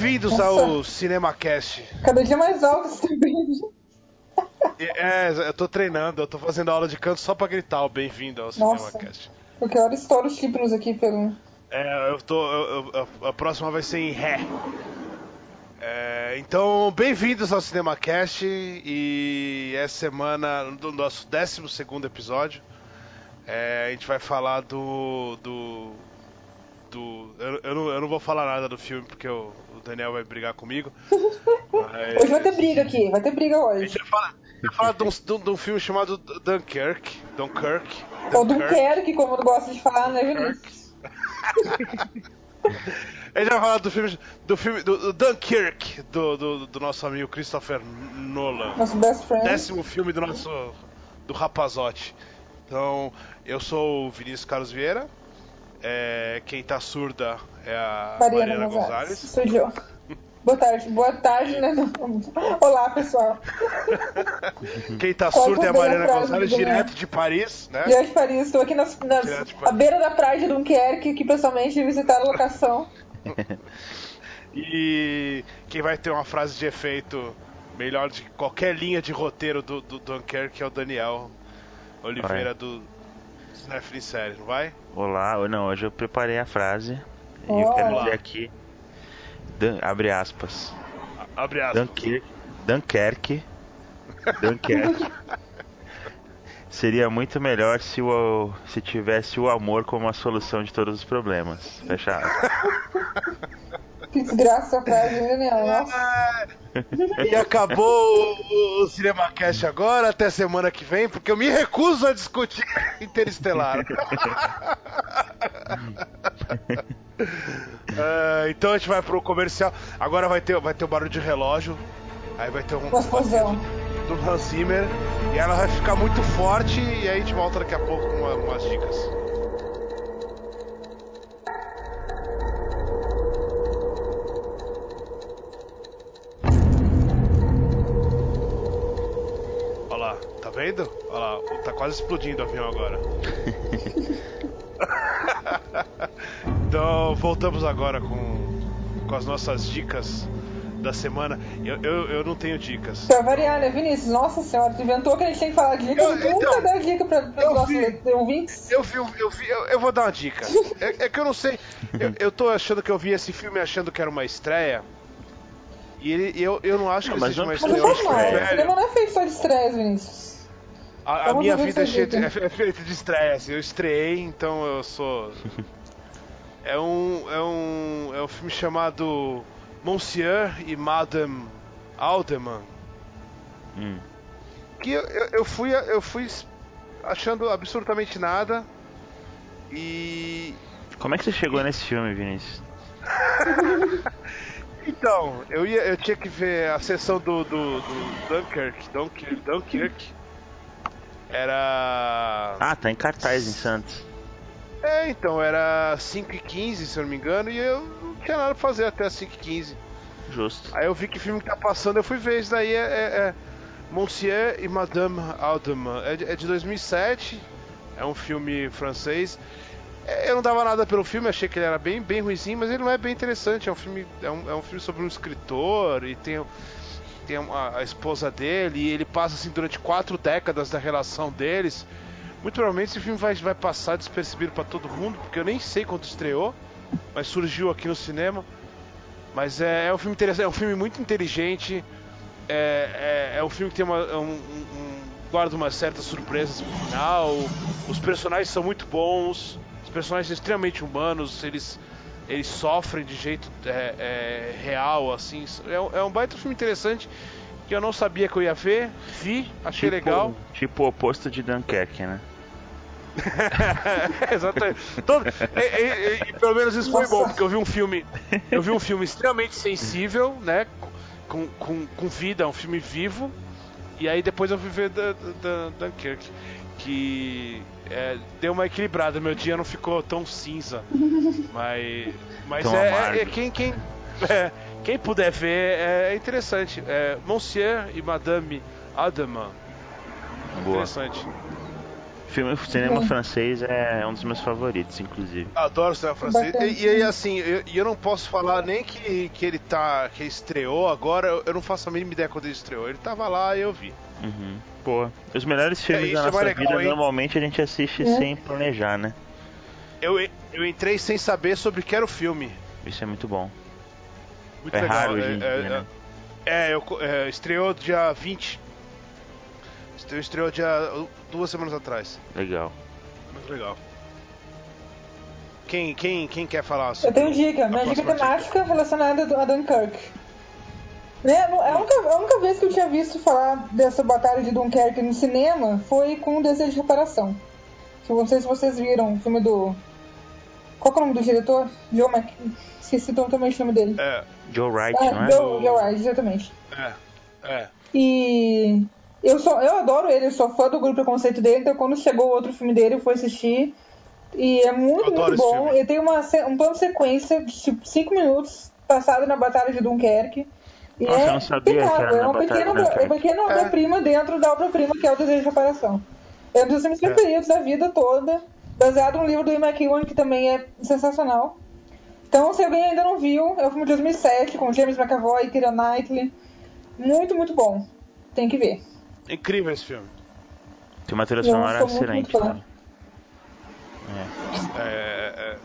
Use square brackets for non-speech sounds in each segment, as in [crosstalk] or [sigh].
Bem-vindos ao CinemaCast. Cada dia mais alto esse também. É, eu tô treinando, eu tô fazendo aula de canto só pra gritar o bem-vindo ao Nossa. CinemaCast. Porque hora estoura os títulos aqui pelo. É, eu tô. eu- eu- a próxima vai ser em Ré. É, então, bem-vindos ao CinemaCast e essa semana, do nosso 12 episódio, é, a gente vai falar do. do. Do- eu, eu não, eu não vou falar nada do filme porque o, o Daniel vai brigar comigo. mas- [laughs] Hoje vai ter briga aqui, vai ter briga A hoje. gente vai falar, vai falar de, um, de um- filme chamado Dunkirk. Dunkirk. Ou Dunkerque, como eu gosto de falar, né, Vinícius? [laughs] A gente vai falar do filme do, filme, do, do Dunkirk, do, do, do nosso amigo Christopher Nolan. Nosso best friend. Décimo filme do nosso. do Rapazote. Então, eu sou o Vinícius Carlos Vieira. É, quem tá surda é a Mariana, Mariana Gonzalez. Boa tarde, boa tarde, né? Olá, pessoal. Quem tá surda é a Mariana Gonzalez, direto de Paris, né? Diante de Paris, estou aqui nas, nas- Direto à beira da praia de Dunkerque, aqui pessoalmente, visitar a locação. [laughs] E quem vai ter uma frase de efeito melhor de qualquer linha de roteiro do, do Dunkirk é o Daniel Oliveira do Snapflix Série, não vai? Olá, não, hoje eu preparei a frase e eu quero dizer aqui, Dan- abre aspas, A- Abre aspas. Dunkirk, Dunkerque, Dunkerque, [laughs] seria muito melhor se, o, se tivesse o amor como a solução de todos os problemas, fecha aspas. [laughs] Que desgraça a frase, hein, Daniel? Nossa. Ah, E acabou o, o CinemaCast agora, até semana que vem, porque eu me recuso a discutir Interestelar. Ah, [laughs] então a gente vai pro comercial. Agora vai ter, vai ter o barulho de relógio. Aí vai ter um do Hans Zimmer. E ela vai ficar muito forte. E aí a gente volta daqui a pouco com uma- umas dicas. Vendo? Olha lá, tá quase explodindo o avião agora. [laughs] então voltamos agora com, com as nossas dicas da semana. Eu, eu, eu não tenho dicas. Pra variar, né, Vinícius? Nossa senhora, tu inventou que a gente tem que falar dica, Eu- nunca então, dá dica pra, pros eu nossos vi. ouvintes. Eu vi, eu vi, eu, eu vou dar uma dica. [laughs] É, é que eu não sei. Eu, eu tô achando que eu vi esse filme achando que era uma estreia. E ele, eu, eu não acho Não, que mas seja não- uma Mas estreia. não Eu faz acho que mal, é o velho. cinema não é feito só de estresse, Vinícius. A, a minha vida é, cheia de, [laughs] é feita de estresse. Eu estreiei, então eu sou. [laughs] É um, é um, é um filme chamado Monsieur e Madame Alderman. Hum. Que eu, eu, eu fui, eu fui achando absolutamente nada. E Como é que você chegou nesse filme, Vinícius? [laughs] Então, eu, ia, eu tinha que ver a sessão do, do, do Dunkirk, Dunkirk, Dunkirk. Era. Ah, tá em cartaz em Santos. É, então, era 5h15, se eu não me engano, e eu não tinha nada pra fazer até 5h15. Justo. Aí eu vi que filme que tá passando, eu fui ver. Isso daí é, é, é Monsieur e Madame Alderman. É de, é de 2007, é um filme francês. É, Eu não dava nada pelo filme, achei que ele era bem, bem ruizinho, mas ele não é bem interessante. É um filme, é um, é um filme sobre um escritor e tem, tem a, esposa dele e ele passa assim durante quatro décadas da relação deles. Muito provavelmente esse filme vai, vai passar despercebido pra todo mundo, porque eu nem sei quando estreou, mas surgiu aqui no cinema. Mas é, é um filme interessante, é um filme muito inteligente. É, é, é um filme que tem uma, um, um- um- guarda umas certas surpresas no final. Os personagens são muito bons, os personagens são extremamente humanos, eles, eles sofrem de jeito é, é, real, assim. É, um- é um baita filme interessante que eu não sabia que eu ia ver, vi, achei legal. Tipo o oposto de Dunkerque, né? [laughs] Exatamente. Todo- e, e- e- e pelo menos isso foi Nossa. bom, porque eu vi um filme. Eu vi um filme extremamente sensível, né? Com, com, com vida, um filme vivo. E aí depois eu fui ver Dan- Dan- Dunkirk. Que é, deu uma equilibrada, meu dia não ficou tão cinza. [laughs] Mas. Mas Tão é, amargo. é- quem, quem, é, quem puder ver é interessante. É, Monsieur e Madame Ademan. Boa. Interessante. Filme, cinema francês é um dos meus favoritos, inclusive. Adoro cinema francês. E, e aí, assim, eu, eu não posso falar nem que, que ele tá. que ele estreou agora, eu, eu não faço a mínima ideia quando ele estreou. Ele tava lá e eu vi. Uhum. Pô, os melhores filmes É, da é nossa mais legal, vida hein? normalmente a gente assiste É. sem planejar, né? Eu, eu entrei sem saber sobre o que era o filme. Isso é muito bom. Muito É legal. raro hoje é, em é, dia, né? é, eu, é, estreou dia 20. Estreou, estreou dia duas semanas atrás. Legal. Muito legal. Quem, quem, quem quer falar Eu tenho dica, minha a dica temática relacionada a Dunkirk. Né, É a única, a única vez que eu tinha visto falar dessa batalha de Dunkerque no cinema foi com o Desejo de Reparação. Que eu não sei se vocês viram o filme do. Qual que é o nome do diretor? Joe Mac... Esqueci totalmente o nome dele. É, Joe Wright, Ah, não é? Joe, Joe Wright, exatamente. é, é. E eu, sou, eu adoro ele, eu sou fã do grupo Preconceito dele, então quando chegou o outro filme dele, eu fui assistir. E é muito, muito bom. filme. Ele tem uma, um plano de sequência de tipo 5 minutos passado na Batalha de Dunkerque. E Nossa, é eu não sabia que era impecável, na é uma pequena, é uma pequena obra-prima dentro da obra-prima que é o Desejo de Reparação. É um dos filmes preferidos da vida toda, baseado no livro do Ian McEwan, que também é sensacional. Então, se alguém ainda não viu, é o filme de 2007, com James McAvoy e Keira Knightley. Muito, muito bom. Tem que ver. Incrível esse filme. Tem uma trilha sonora excelente, cara. É. É, é,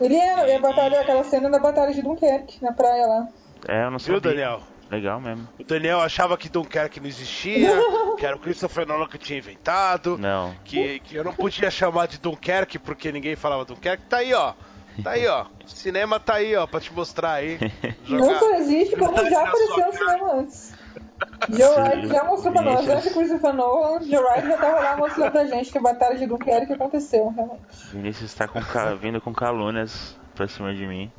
Ele é, é a batalha, aquela cena da batalha de Dunkerque, na praia lá. É, eu não sabia. Viu, Daniel? Legal mesmo. O Daniel achava que Dunkerque não existia, [laughs] que era o Christopher Nolan que tinha inventado, Não. que, que eu não podia chamar de Dunkerque porque ninguém falava Dunkerque. Tá aí, ó. Tá aí, ó. O cinema tá aí, ó, pra te mostrar aí. [laughs] Não só existe, como já apareceu cara. cinema antes. Joe. Wright já mostrou pra nós, Vinícius. antes de Christopher Nolan, Joe Wright já tava lá mostrando pra gente que a batalha de Dunkerque aconteceu, realmente. Vinícius está com vindo com calúnias pra cima de mim.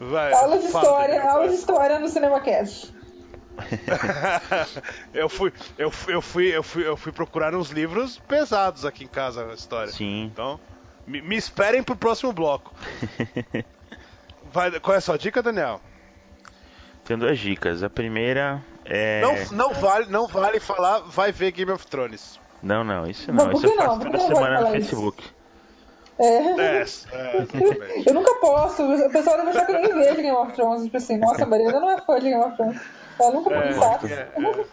Vai, Aula de fala, história, Daniel. aula de história no CinemaCast. [laughs] eu fui, eu fui, eu fui, eu fui, eu fui procurar uns livros pesados aqui em casa na história. Sim. Então, me, me esperem pro próximo bloco. [laughs] Vai, qual é a sua dica, Daniel? Tenho duas dicas. A primeira é. Não, não vale, não vale falar, vai ver Game of Thrones. Não, não, isso Mas não. Isso eu não? faço toda não pode semana no falar isso? Facebook. É. É, é. Eu nunca posto, o pessoal deve achar que eu nem vejo Game of Thrones. Tipo assim, nossa, a Marina não é fã de Game of Thrones. Ela nunca É, é, é.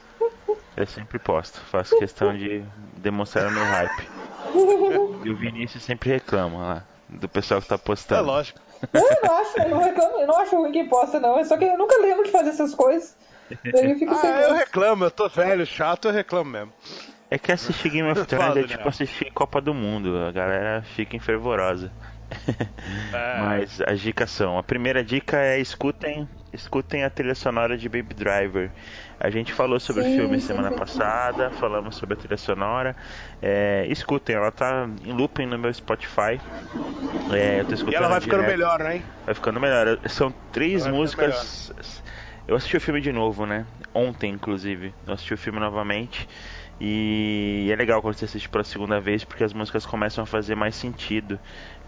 Eu sempre posto. Faço questão de demonstrar o meu hype. [laughs] E o Vinícius sempre reclama lá. Do pessoal que tá É postando. lógico. Não, eu não acho, eu não reclamo, eu não acho ruim quem posta, não. É só que eu nunca lembro de fazer essas coisas. Daí eu fico sem Ah, eu reclamo, eu tô velho, chato, eu reclamo mesmo. É que assistir Game of Thrones é tipo Daniel. assistir Copa do Mundo. A galera fica enfervorosa. [laughs] É. Mas as dicas são: a primeira dica é escutem, escutem a trilha sonora de Baby Driver. A gente falou sobre Sim, o filme semana passada, falamos sobre a trilha sonora. É, escutem, ela tá em looping no meu Spotify. É, eu tô escutando E ela vai ficando direto. melhor, né? Vai ficando melhor. São três ficando músicas. Eu assisti o filme de novo, né? Ontem, inclusive. Eu assisti o filme novamente. E é legal quando você assiste pela segunda vez, porque as músicas começam a fazer mais sentido.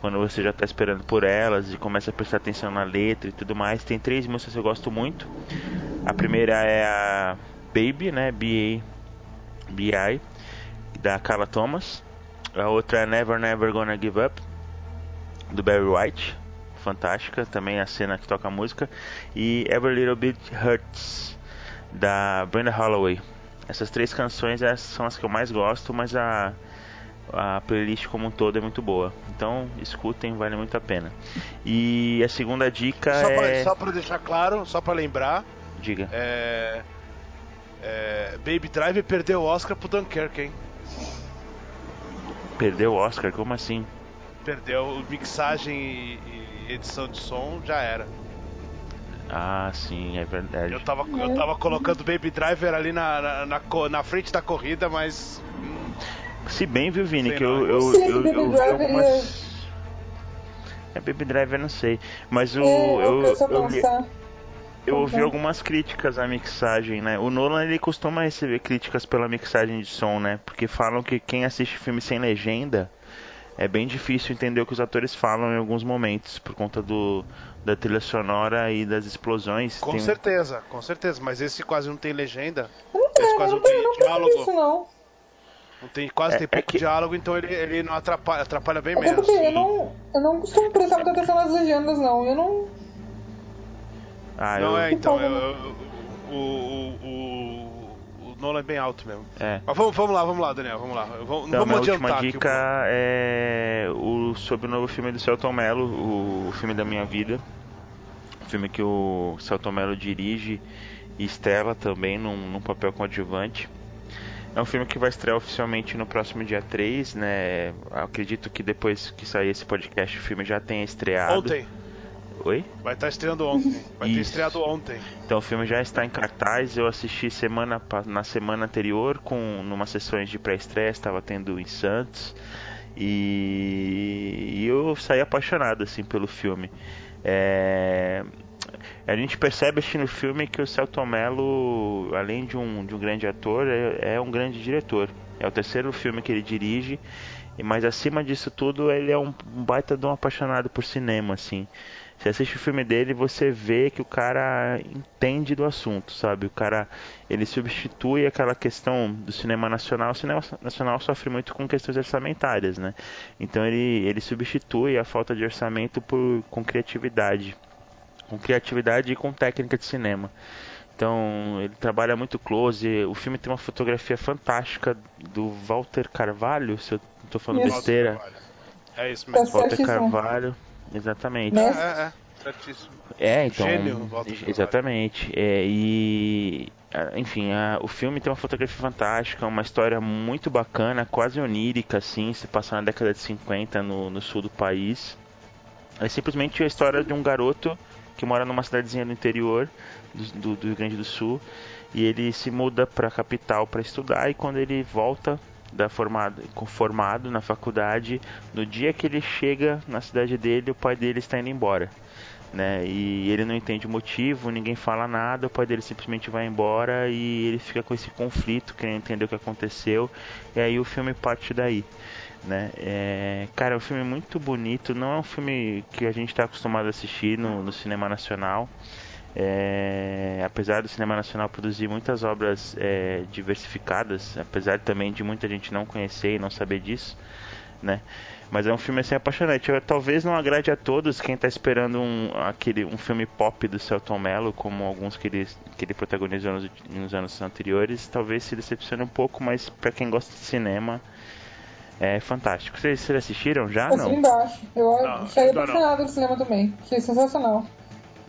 Quando você já tá esperando por elas e começa a prestar atenção na letra e tudo mais. Tem três músicas que eu gosto muito. A primeira é a Baby, né? B.A. B.I. da Carla Thomas. A outra é Never Never Gonna Give Up do Barry White, fantástica, também a cena que toca a música, e Every Little Bit Hurts da Brenda Holloway. Essas três canções essas são as que eu mais gosto, mas a a playlist como um todo é muito boa. Então, escutem, vale muito a pena. E a segunda dica Só pra, é só pra deixar claro, só pra lembrar, diga. é, é, Baby Driver perdeu o Oscar pro Dunkirk, hein? Perdeu o Oscar, como assim? Perdeu mixagem e, e edição de som, já era. Ah, sim, é verdade. Eu tava, eu tava colocando Baby Driver ali na, na, na, na frente da corrida, mas Se bem, viu, Vini, Sei que não. eu, eu, eu, eu, Driver algumas. É Baby Driver, eu não sei. Mas o, É, eu, eu, eu, eu, eu ouvi algumas críticas à mixagem, né? O Nolan ele costuma receber críticas pela mixagem de som, né? Porque falam que quem assiste filme sem legenda é bem difícil entender o que os atores falam em alguns momentos por conta do da trilha sonora e das explosões. com Tem- certeza, com certeza. Mas esse quase não tem legenda. Não Esse quase não não tem tem, não tem diálogo. isso, não. Não tem, quase É- tem é pouco que- diálogo, então ele, ele não atrapalha, atrapalha bem Até menos. porque eu não, eu não costumo prestar muita atenção nas legendas, não. Eu não. Ah, Não eu, é, então, eu- eu- o, o, o, o Nolan é bem alto mesmo. é. Mas vamos, vamos lá, vamos lá, Daniel, vamos lá. Vamos, Então, vamos adiantar última aqui. dica é o, sobre o novo filme do Celton Mello, o, o filme da minha vida. Um filme que o Celton Mello dirige e estrela também num, num papel coadjuvante. É um filme que vai estrear oficialmente no próximo dia 3, né? Acredito que depois que sair esse podcast o filme já tenha estreado. Ontem, Oi? vai estar estreando ontem. Vai ter Isso. estreado ontem. Então o filme já está em cartaz. Eu assisti semana na semana anterior com numa sessões de pré-estreia, estava tendo em Santos. E, e eu saí apaixonado assim pelo filme. É, a gente percebe assistindo o filme que o Celton Mello, além de um, de um grande ator, é, é um grande diretor. É o terceiro filme que ele dirige, mas acima disso tudo ele é um, um baita de um apaixonado por cinema, assim. Você assiste o filme dele, você vê que o cara entende do assunto, sabe? O cara, ele substitui aquela questão do cinema nacional. O cinema nacional sofre muito com questões orçamentárias, né? Então ele, ele substitui a falta de orçamento por, com criatividade. Com criatividade e com técnica de cinema. Então ele trabalha muito close. O filme tem uma fotografia fantástica do Walter Carvalho, se eu não tô falando Isso. besteira. É isso Tá mesmo. Walter. Carvalho, exatamente. É, é, é. Certíssimo. É, então. Gênio, exatamente. É, e. Enfim, a- o filme tem uma fotografia fantástica, uma história muito bacana, quase onírica, assim, se passa na década de 50 no, no sul do país. É simplesmente a história de um garoto que mora numa cidadezinha do interior do, do- do Rio Grande do Sul e ele se muda para a capital para estudar e quando ele volta da formado, formado na faculdade, no dia que ele chega na cidade dele, o pai dele está indo embora né? E ele não entende o motivo, ninguém fala nada, o pai dele simplesmente vai embora e ele fica com esse conflito, querendo entender o que aconteceu, e aí o filme parte daí. Né? É, cara, é um filme muito bonito, não é um filme que a gente está acostumado a assistir no, no cinema nacional. É, apesar do cinema nacional produzir muitas obras é, diversificadas, apesar também de muita gente não conhecer e não saber disso, né? Mas é um filme assim apaixonante. Eu, talvez não agrade a todos quem está esperando um, aquele, um filme pop do Celton Mello, como alguns que ele, que ele protagonizou nos, nos anos anteriores. Talvez se decepcione um pouco, mas para quem gosta de cinema, é fantástico. Vocês, vocês assistiram já? Assina Não? embaixo. Eu Não, saí apaixonada do cinema também. Achei sensacional.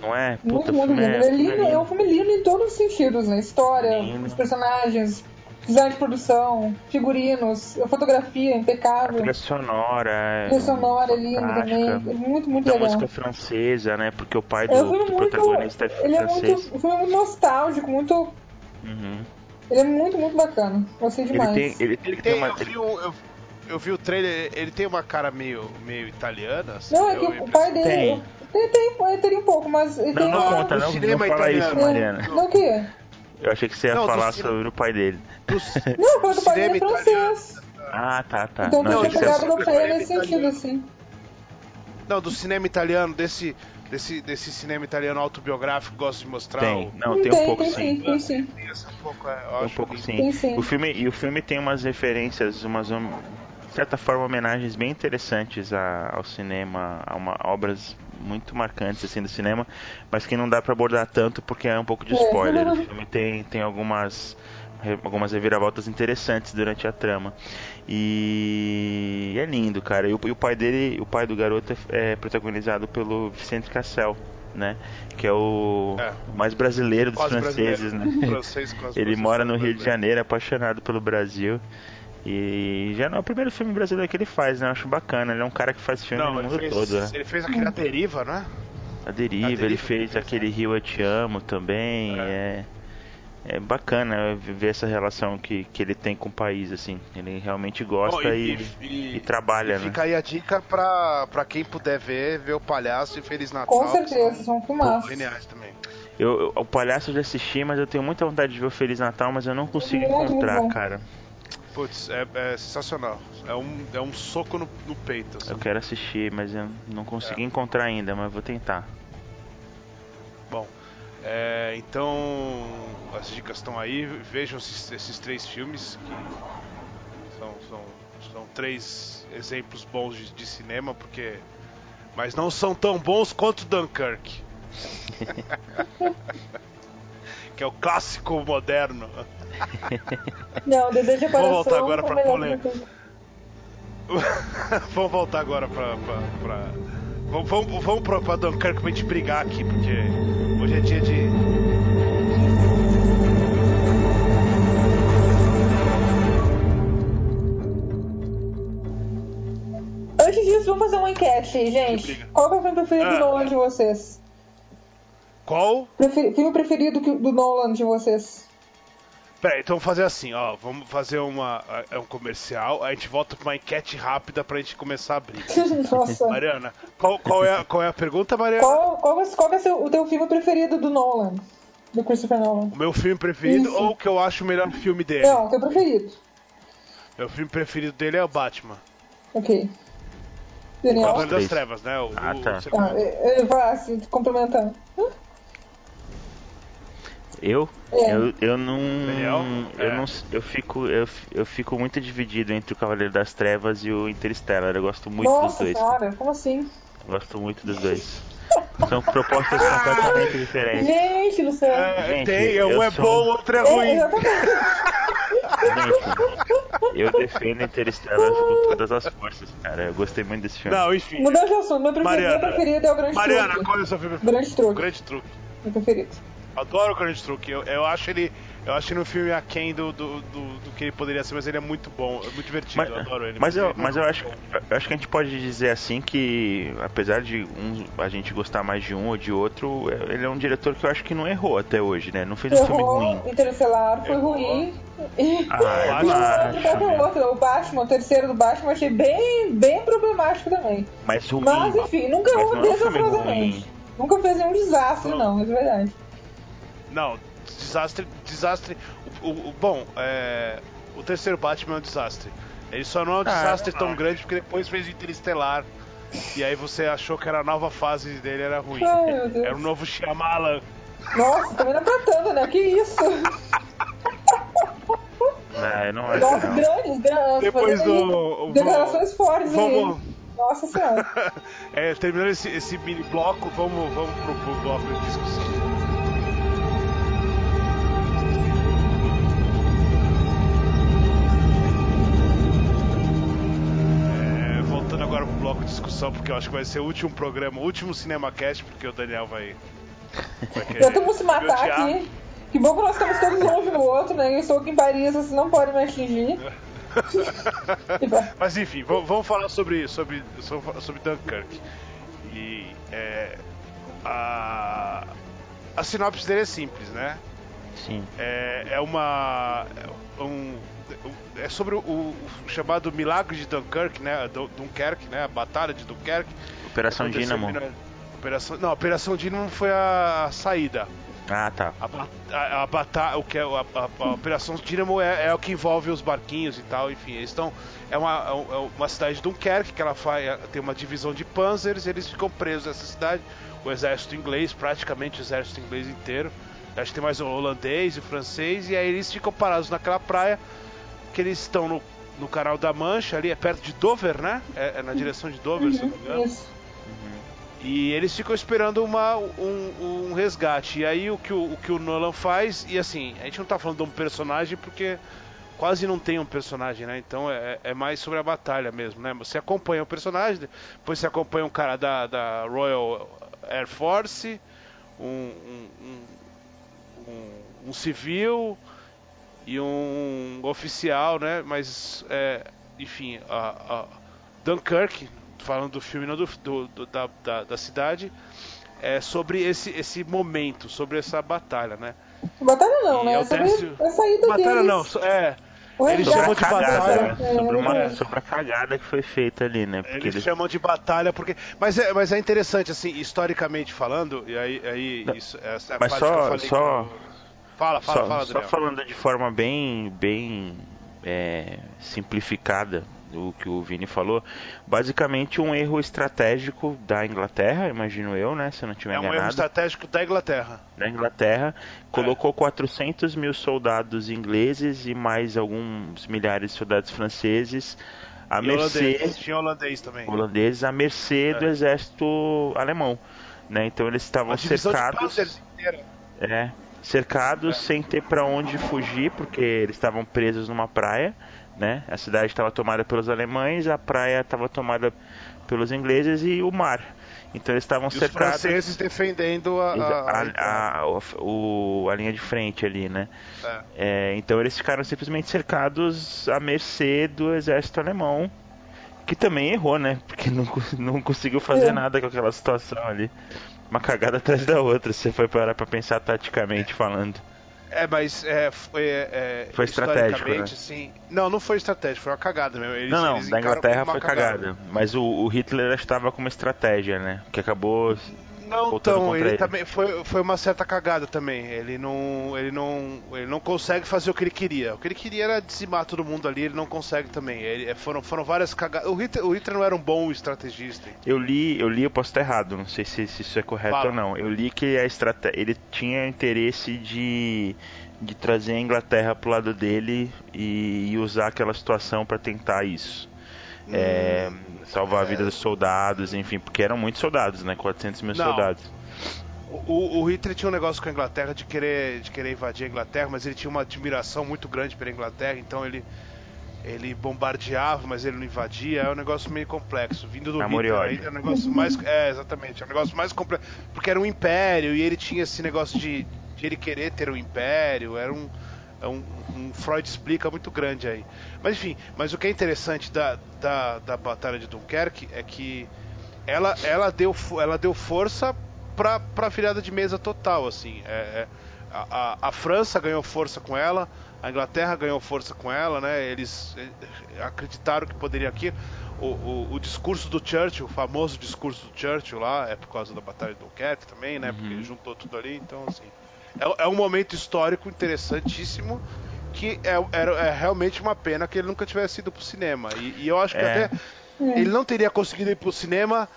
Não é? Muito, Puta, muito filme lindo. Ele é filme lindo, é um filme lindo em todos os sentidos, né? História, Lindo. os personagens, design de produção, figurinos, a fotografia A impecável. trilha sonora. é trilha sonora é linda também. É muito, muito Da legal. música francesa, né? Porque o pai do, É um filme do muito. protagonista é Ele é francês. muito. O filme é muito nostálgico, muito. Uhum. Ele é muito, muito bacana. Gostei Ele demais. tem, ele, Ele tem tem, uma. eu, vi um- eu, eu vi o trailer, ele tem uma cara meio, meio italiana. assim, Não, é eu que o pai dele. Tem. Tem, tem, ele teria um pouco, mas. Ele Não, tem não uma... conta, não, não cinema fala isso, italiano. Mariana. Não, o quê? Eu achei que você ia Não, do falar cine- sobre o pai dele. Do- [laughs] Não, quando o pai dele é Cinema francês. Ah, tá, tá. Então não, tem isso que é pegado no cinema nesse sentido, italiano. assim. Não, do cinema italiano, desse, desse, desse cinema italiano autobiográfico que gosta de mostrar. Tem, o- não, tem um pouco tem sim. tem sim. Tem essa um pouco, é, eu Tem um pouco sim. Tem sim. O filme, e o filme tem umas referências, umas, um, de certa forma, homenagens bem interessantes a- ao cinema, a, uma, obras muito marcantes assim do cinema, mas que não dá pra abordar tanto porque é um pouco de É. spoiler. O filme tem, tem algumas algumas reviravoltas interessantes durante a trama. E é lindo, cara. E o, e o pai dele, o pai do garoto é, é protagonizado pelo Vicente Cassel, né? Que é o É. mais brasileiro dos Quase franceses, brasileiro. né? Francês, Ele mora no Rio de. Janeiro, apaixonado pelo Brasil. E já não é o primeiro filme brasileiro que ele faz, né? Eu acho bacana. Ele é um cara que faz filme Não, no ele mundo fez, todo, né? ele fez aquele A Deriva, né? A Deriva, A ele Deriva, fez ele aquele Rio Eu Te Amo também. É, é bacana ver essa relação que, que ele tem com o país, assim. Ele realmente gosta Bom, e, e- e trabalha, e né? Fica aí a dica pra, pra quem puder ver, ver o Palhaço e Feliz Natal. Com certeza, são são filmaços. geniais também. Eu, eu- o Palhaço eu já assisti, mas eu tenho muita vontade de ver o Feliz Natal, mas eu não consigo Muito encontrar, cara. Putz, é, é sensacional. É um, é um soco no, no peito. assim. Eu quero assistir, mas eu não consegui É. encontrar ainda, mas vou tentar. Bom, É, então, as dicas estão aí. Vejam esses, esses três filmes que são, são, são três exemplos bons de, de, cinema, porque mas não são tão bons quanto Dunkirk. [laughs] [laughs] que é o clássico moderno. [laughs] Não, Desejo de Vamos voltar agora pra polêmica. vamos [laughs] voltar agora pra. pra, pra... Vamos, vamos, vamos pra, pra Dunkirk pra gente brigar aqui, porque hoje é dia de. Antes disso, vamos fazer uma enquete, gente. Qual é o filme preferido ah. do Nolan de vocês? Qual? Prefer... Filme preferido do Nolan de vocês? Peraí, então vamos fazer assim, ó. Vamos fazer uma, é um comercial, a gente volta pra uma enquete rápida pra gente começar a abrir. [laughs] Nossa. Mariana, qual, qual, é, a, qual é a pergunta, Mariana? Qual, qual, é, qual é seu, o teu filme preferido do Nolan? Do Christopher Nolan? O meu filme preferido Isso. ou o que eu acho o melhor filme dele? Não, o teu preferido. Meu filme preferido dele é o Batman. Ok. Daniel? O Cavaleiro das Trevas, né? O, ah, tá. O, ah, eu vou assim, complementando. Eu? É. Eu, eu não. Daniel? Eu É. não. Eu fico, eu, eu fico muito dividido entre o Cavaleiro das Trevas e o Interstellar. Eu gosto muito Nossa, dos dois. cara, como assim? Eu gosto muito dos dois. São propostas completamente diferentes. Gente do céu. É, Gente, tem, eu um é sou- bom, o outro é É, ruim. Gente, eu defendo Interstellar com todas as forças, cara. Eu gostei muito desse filme. Não, enfim. Mudando de assunto, meu preferido, Mariana. meu preferido é o Grande Mariana, Truque. qual é o seu filme preferido? Grande Truque. Grande Truque. Meu preferido. Adoro o Grande Truque. Eu, eu acho ele. Eu acho ele um filme aquém do, do, do, do que ele poderia ser, mas ele é muito bom, é muito divertido, Mas, eu adoro ele. mas eu, ele é mas eu acho, eu acho que a gente pode dizer assim que, apesar de um, a gente gostar mais de um ou de outro, é- ele é um diretor que eu acho que não errou até hoje, né? Não fez um filme ruim. Errou, Interestelar foi Errou. ruim. Ah, [laughs] eu acho. o outro? O Batman, o terceiro do Batman, eu achei bem, bem problemático também. Mas ruim. Mas enfim, nunca errou é um desastrosamente. Nunca fez nenhum desastre, Não. não, é verdade. Não, desastre. Desastre. O, o- o- bom, é, o terceiro Batman é um desastre. Ele só não é um Ah, desastre tão grande porque depois fez o Interestelar. E aí você achou que era a nova fase dele era ruim. Ai. Era um novo Shyamalan. Nossa, também não tá tanto, né? Que isso? Não, eu não acho Nossa, não. grandes, grandes. Depois do- Declarações fortes Vamos. aí. Nossa senhora. [laughs] É, terminando esse, esse mini bloco, vamos, vamos pro, pro bloco de discussão. Discussão, porque eu acho que vai ser o último programa, o último CinemaCast, porque o Daniel vai. vai querer Já estamos se matar odiar. aqui. Que bom que nós estamos todos um longe do outro, né? Eu estou aqui em Paris, vocês não podem me atingir. Vai. [laughs] Mas enfim, vamos, falar sobre, sobre, sobre, sobre Dunkirk. E é, a, a sinopse dele é simples, né? Sim. É, é uma. É, um, é sobre o, o chamado Milagre de Dunkirk, né? Dun- Dunkerque, né? A Batalha de Dunkerque. Operação mil- Operação, não, Operação Dynamo foi a saída. Ah, tá. A, a, a bata- o que é, a, a- a Operação Dynamo é, é o que envolve os barquinhos e tal, enfim. Eles estão. É uma, é é uma cidade de Dunkerque, que ela faz, tem uma divisão de panzers, eles ficam presos nessa cidade. O exército inglês, praticamente o exército inglês inteiro. Acho que tem mais o holandês e o francês, e aí eles ficam parados naquela praia, que eles estão no, no canal da Mancha, ali é perto de Dover, né? É, é na direção de Dover, se eu não me engano. Isso. E eles ficam esperando uma, um, um resgate. E aí o que o, o que o Nolan faz, e assim, a gente não tá falando de um personagem porque quase não tem um personagem, né? Então é, é mais sobre a batalha mesmo, né? Você acompanha o personagem, depois você acompanha um cara da, da Royal Air Force, um, um, um- um civil e um oficial, né? Mas, é, enfim, a, a Dunkirk, falando do filme, não do, do- do- da, da, da cidade, é sobre esse, esse momento, sobre essa batalha, né? Batalha não, E né? é É sobre terço- a saída Batalha deles. não, é. Eles chamam Sobre a de cagada, batalha. né? Sobre, uma, É. sobre a cagada que foi feita ali, né? Porque Eles eles. chamam de batalha porque. Mas é, mas é interessante, assim, historicamente falando, e aí, aí isso, essa é a mas parte só- que eu falei. só- que eu- Fala, fala, só, fala, só falando de forma bem, bem é, simplificada o que o Vini falou, basicamente um erro estratégico da Inglaterra, imagino eu, né? Se eu não tiver enganado. É um erro estratégico da Inglaterra. Da Inglaterra, colocou é. 400 mil soldados ingleses e mais alguns milhares de soldados franceses a e mercê holandês, tinha holandês também. Holandeses à mercê é. do exército alemão, né? Então eles estavam cercados. É, cercados sem ter para onde fugir, porque eles estavam presos numa praia, né? A cidade estava tomada pelos alemães, a praia estava tomada pelos ingleses e o mar. Então eles estavam cercados. Os franceses defendendo a, a, a, a, o, a linha de frente ali, né? É. É, então eles ficaram simplesmente cercados à mercê do exército alemão, que também errou, né? Porque [laughs] não, não conseguiu fazer é. nada com aquela situação ali. Uma cagada atrás da outra, se você foi parar pra pensar taticamente falando. É, mas é, foi, é, foi estratégico, né? assim. Não, não foi estratégico, foi uma cagada mesmo. Eles, não, não, da Inglaterra foi cagada. cagada. Mas o, o Hitler estava com uma estratégia, né? Que acabou não, então, ele, ele, também foi, foi uma certa cagada também. Ele não, ele não, ele não consegue fazer o que ele queria. O que ele queria era dizimar todo mundo ali, ele não consegue também. Ele, é, foram, foram várias cagadas. O Hitler, o Hitler não era um bom estrategista. Eu li, eu li, eu posso estar errado, não sei se, se isso é correto Fala. ou não. Eu li que a estratégia, ele tinha interesse de de trazer a Inglaterra pro lado dele e, e usar aquela situação para tentar isso. Hum, é, salvar a vida dos soldados, enfim, porque eram muitos soldados, né? 400 mil Não. soldados. O, o, Hitler tinha um negócio com a Inglaterra de querer, de querer invadir a Inglaterra, mas ele tinha uma admiração muito grande pela Inglaterra, então ele, ele bombardeava, mas ele não invadia. É um negócio meio complexo. Vindo do Hitler ainda é um negócio mais. É, exatamente, é um negócio mais complexo. Porque era um império e ele tinha esse negócio de, de ele querer ter um império, era um. É um, um, Freud explica muito grande aí. Mas enfim, mas o que é interessante da, da, da Batalha de Dunkerque é que ela, ela, deu, ela deu força para a virada de mesa total. assim. É, é, a, a, França ganhou força com ela, a Inglaterra ganhou força com ela, né? Eles eh, acreditaram que poderia aqui. O, o, o, discurso do Churchill, o famoso discurso do Churchill lá, é por causa da Batalha de Dunkerque também, né? Uhum. Porque ele juntou tudo ali, então assim. É, é um momento histórico interessantíssimo que é, é, é, realmente uma pena que ele nunca tivesse ido pro cinema. E, e eu acho que é. até ele não teria conseguido ir pro cinema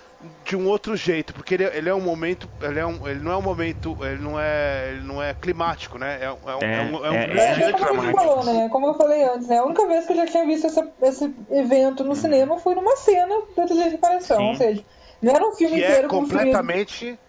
de um outro jeito, porque ele, ele é um momento, ele, é um, ele não é um momento, ele não é, ele não é climático, né? É, é um, é, um, é um é, grande é, como, falou, né? como eu falei antes, né? A única vez que eu já tinha visto essa, esse evento no hum. cinema foi numa cena do Trilha de Reparação, ou seja, não era um filme que inteiro é completamente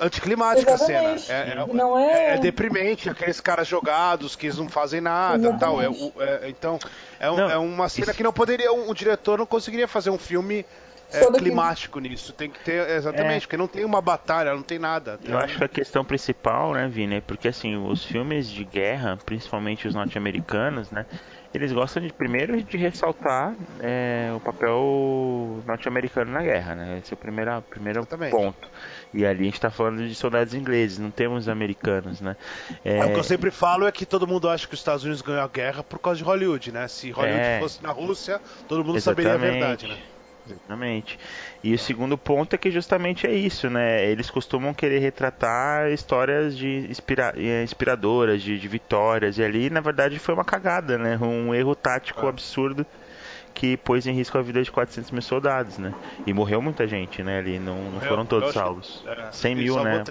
anticlimática Exatamente. a cena. É, é, não é... É, é... deprimente, aqueles caras jogados que eles não fazem nada tal. É, é, então, é, um, é, uma cena isso... que não poderia. Um, um, diretor não conseguiria fazer um filme é, climático que... nisso. Tem que ter. Exatamente, porque não tem uma batalha, não tem nada. Eu acho que a questão principal, né, Vini, é porque assim, os filmes de guerra, principalmente os norte-americanos, né? eles gostam de primeiro de ressaltar é, o papel norte-americano na guerra, né? Esse é o primeiro, primeiro ponto. E ali a gente está falando de soldados ingleses, não temos americanos, né? É... O que eu sempre falo é que todo mundo acha que os Estados Unidos ganhou a guerra por causa de Hollywood, né? Se Hollywood é... fosse na Rússia, todo mundo Exatamente. saberia a verdade, né? Exatamente. E o segundo ponto é que justamente é isso, né? Eles costumam querer retratar histórias de inspira eh, inspiradoras, de, de, vitórias, e ali, na verdade, foi uma cagada, né? Um erro tático ah. absurdo que pôs em risco a vida de 400 mil soldados, né? E morreu muita gente, né? Ali não, não foram todos salvos. É, 100 mil, né?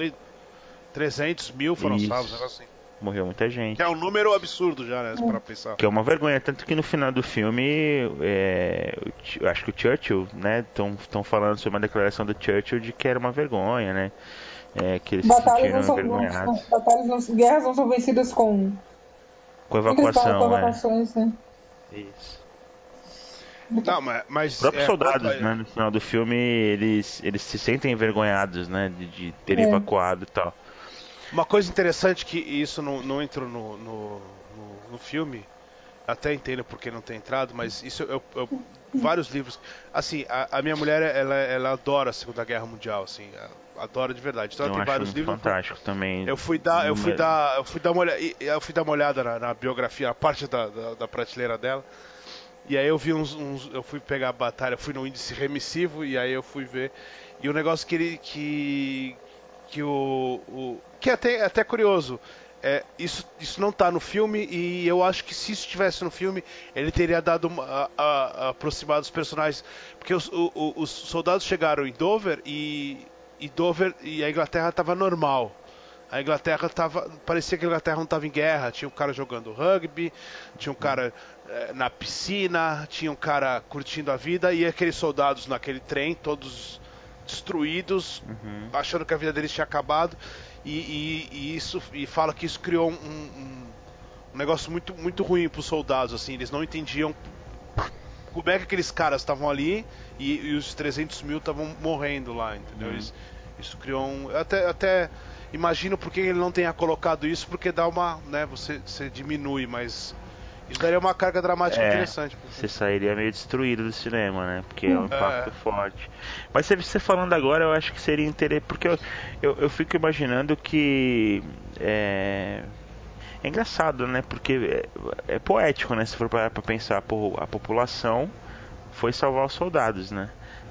300 mil foram isso. salvos, assim. Morreu muita gente. Que é um número absurdo já, né? Pra pensar. Que é uma vergonha. Tanto que no final do filme, é, eu acho que o Churchill, né? Estão falando sobre uma declaração do Churchill de que era uma vergonha, né? É, que eles batalhas não são, envergonhados. batalhas não, guerras não são vencidas com... Com evacuação, com é. evacuações, né? Isso. Não, mas, mas Os próprios é, soldados, é, né, no final do filme, eles, eles se sentem envergonhados, né, de, de terem é. evacuado e tal. Uma coisa interessante que isso não, não entrou no, no, no, no filme, até entendo porque não tem entrado, mas isso eu, eu vários livros. Assim, a, a, minha mulher ela, ela adora a Segunda Guerra Mundial, assim, adora de verdade. Então eu ela tem vários livros. Fantástico também. Eu fui dar, eu fui dar, eu fui dar uma olhada, eu fui dar uma olhada na, na biografia, a parte da, da, da, prateleira dela. E aí eu vi uns, uns, eu fui pegar a batalha, fui no índice remissivo e aí eu fui ver e o negócio que ele que que o, o que é até, até curioso. é, isso, isso não tá no filme e eu acho que se isso estivesse no filme, ele teria dado uma, a, a, aproximado os personagens. Porque os, o, os soldados chegaram em Dover e, e Dover e a Inglaterra estava normal. A Inglaterra tava. Parecia que a Inglaterra não estava em guerra. Tinha um cara jogando rugby, tinha um cara na piscina, tinha um cara curtindo a vida e aqueles soldados naquele trem, todos destruídos, uhum. achando que a vida deles tinha acabado. E, e, e, isso e fala que isso criou um, um, um negócio muito, muito ruim para os soldados. assim Eles não entendiam como é que aqueles caras estavam ali e, e, os 300 mil estavam morrendo lá, entendeu? Uhum. Isso, isso criou um. Até, até imagino porque ele não tenha colocado isso, porque dá uma. né, você, você diminui, mas isso daria uma carga dramática é, interessante. Você sairia meio destruído do cinema, né? Porque é um impacto é. forte. Mas você falando agora, eu acho que seria interessante. Porque eu, eu, eu, fico imaginando que. É, é engraçado, né? Porque é, é, poético, né? Se for para pensar, pô, a população foi salvar os soldados, né?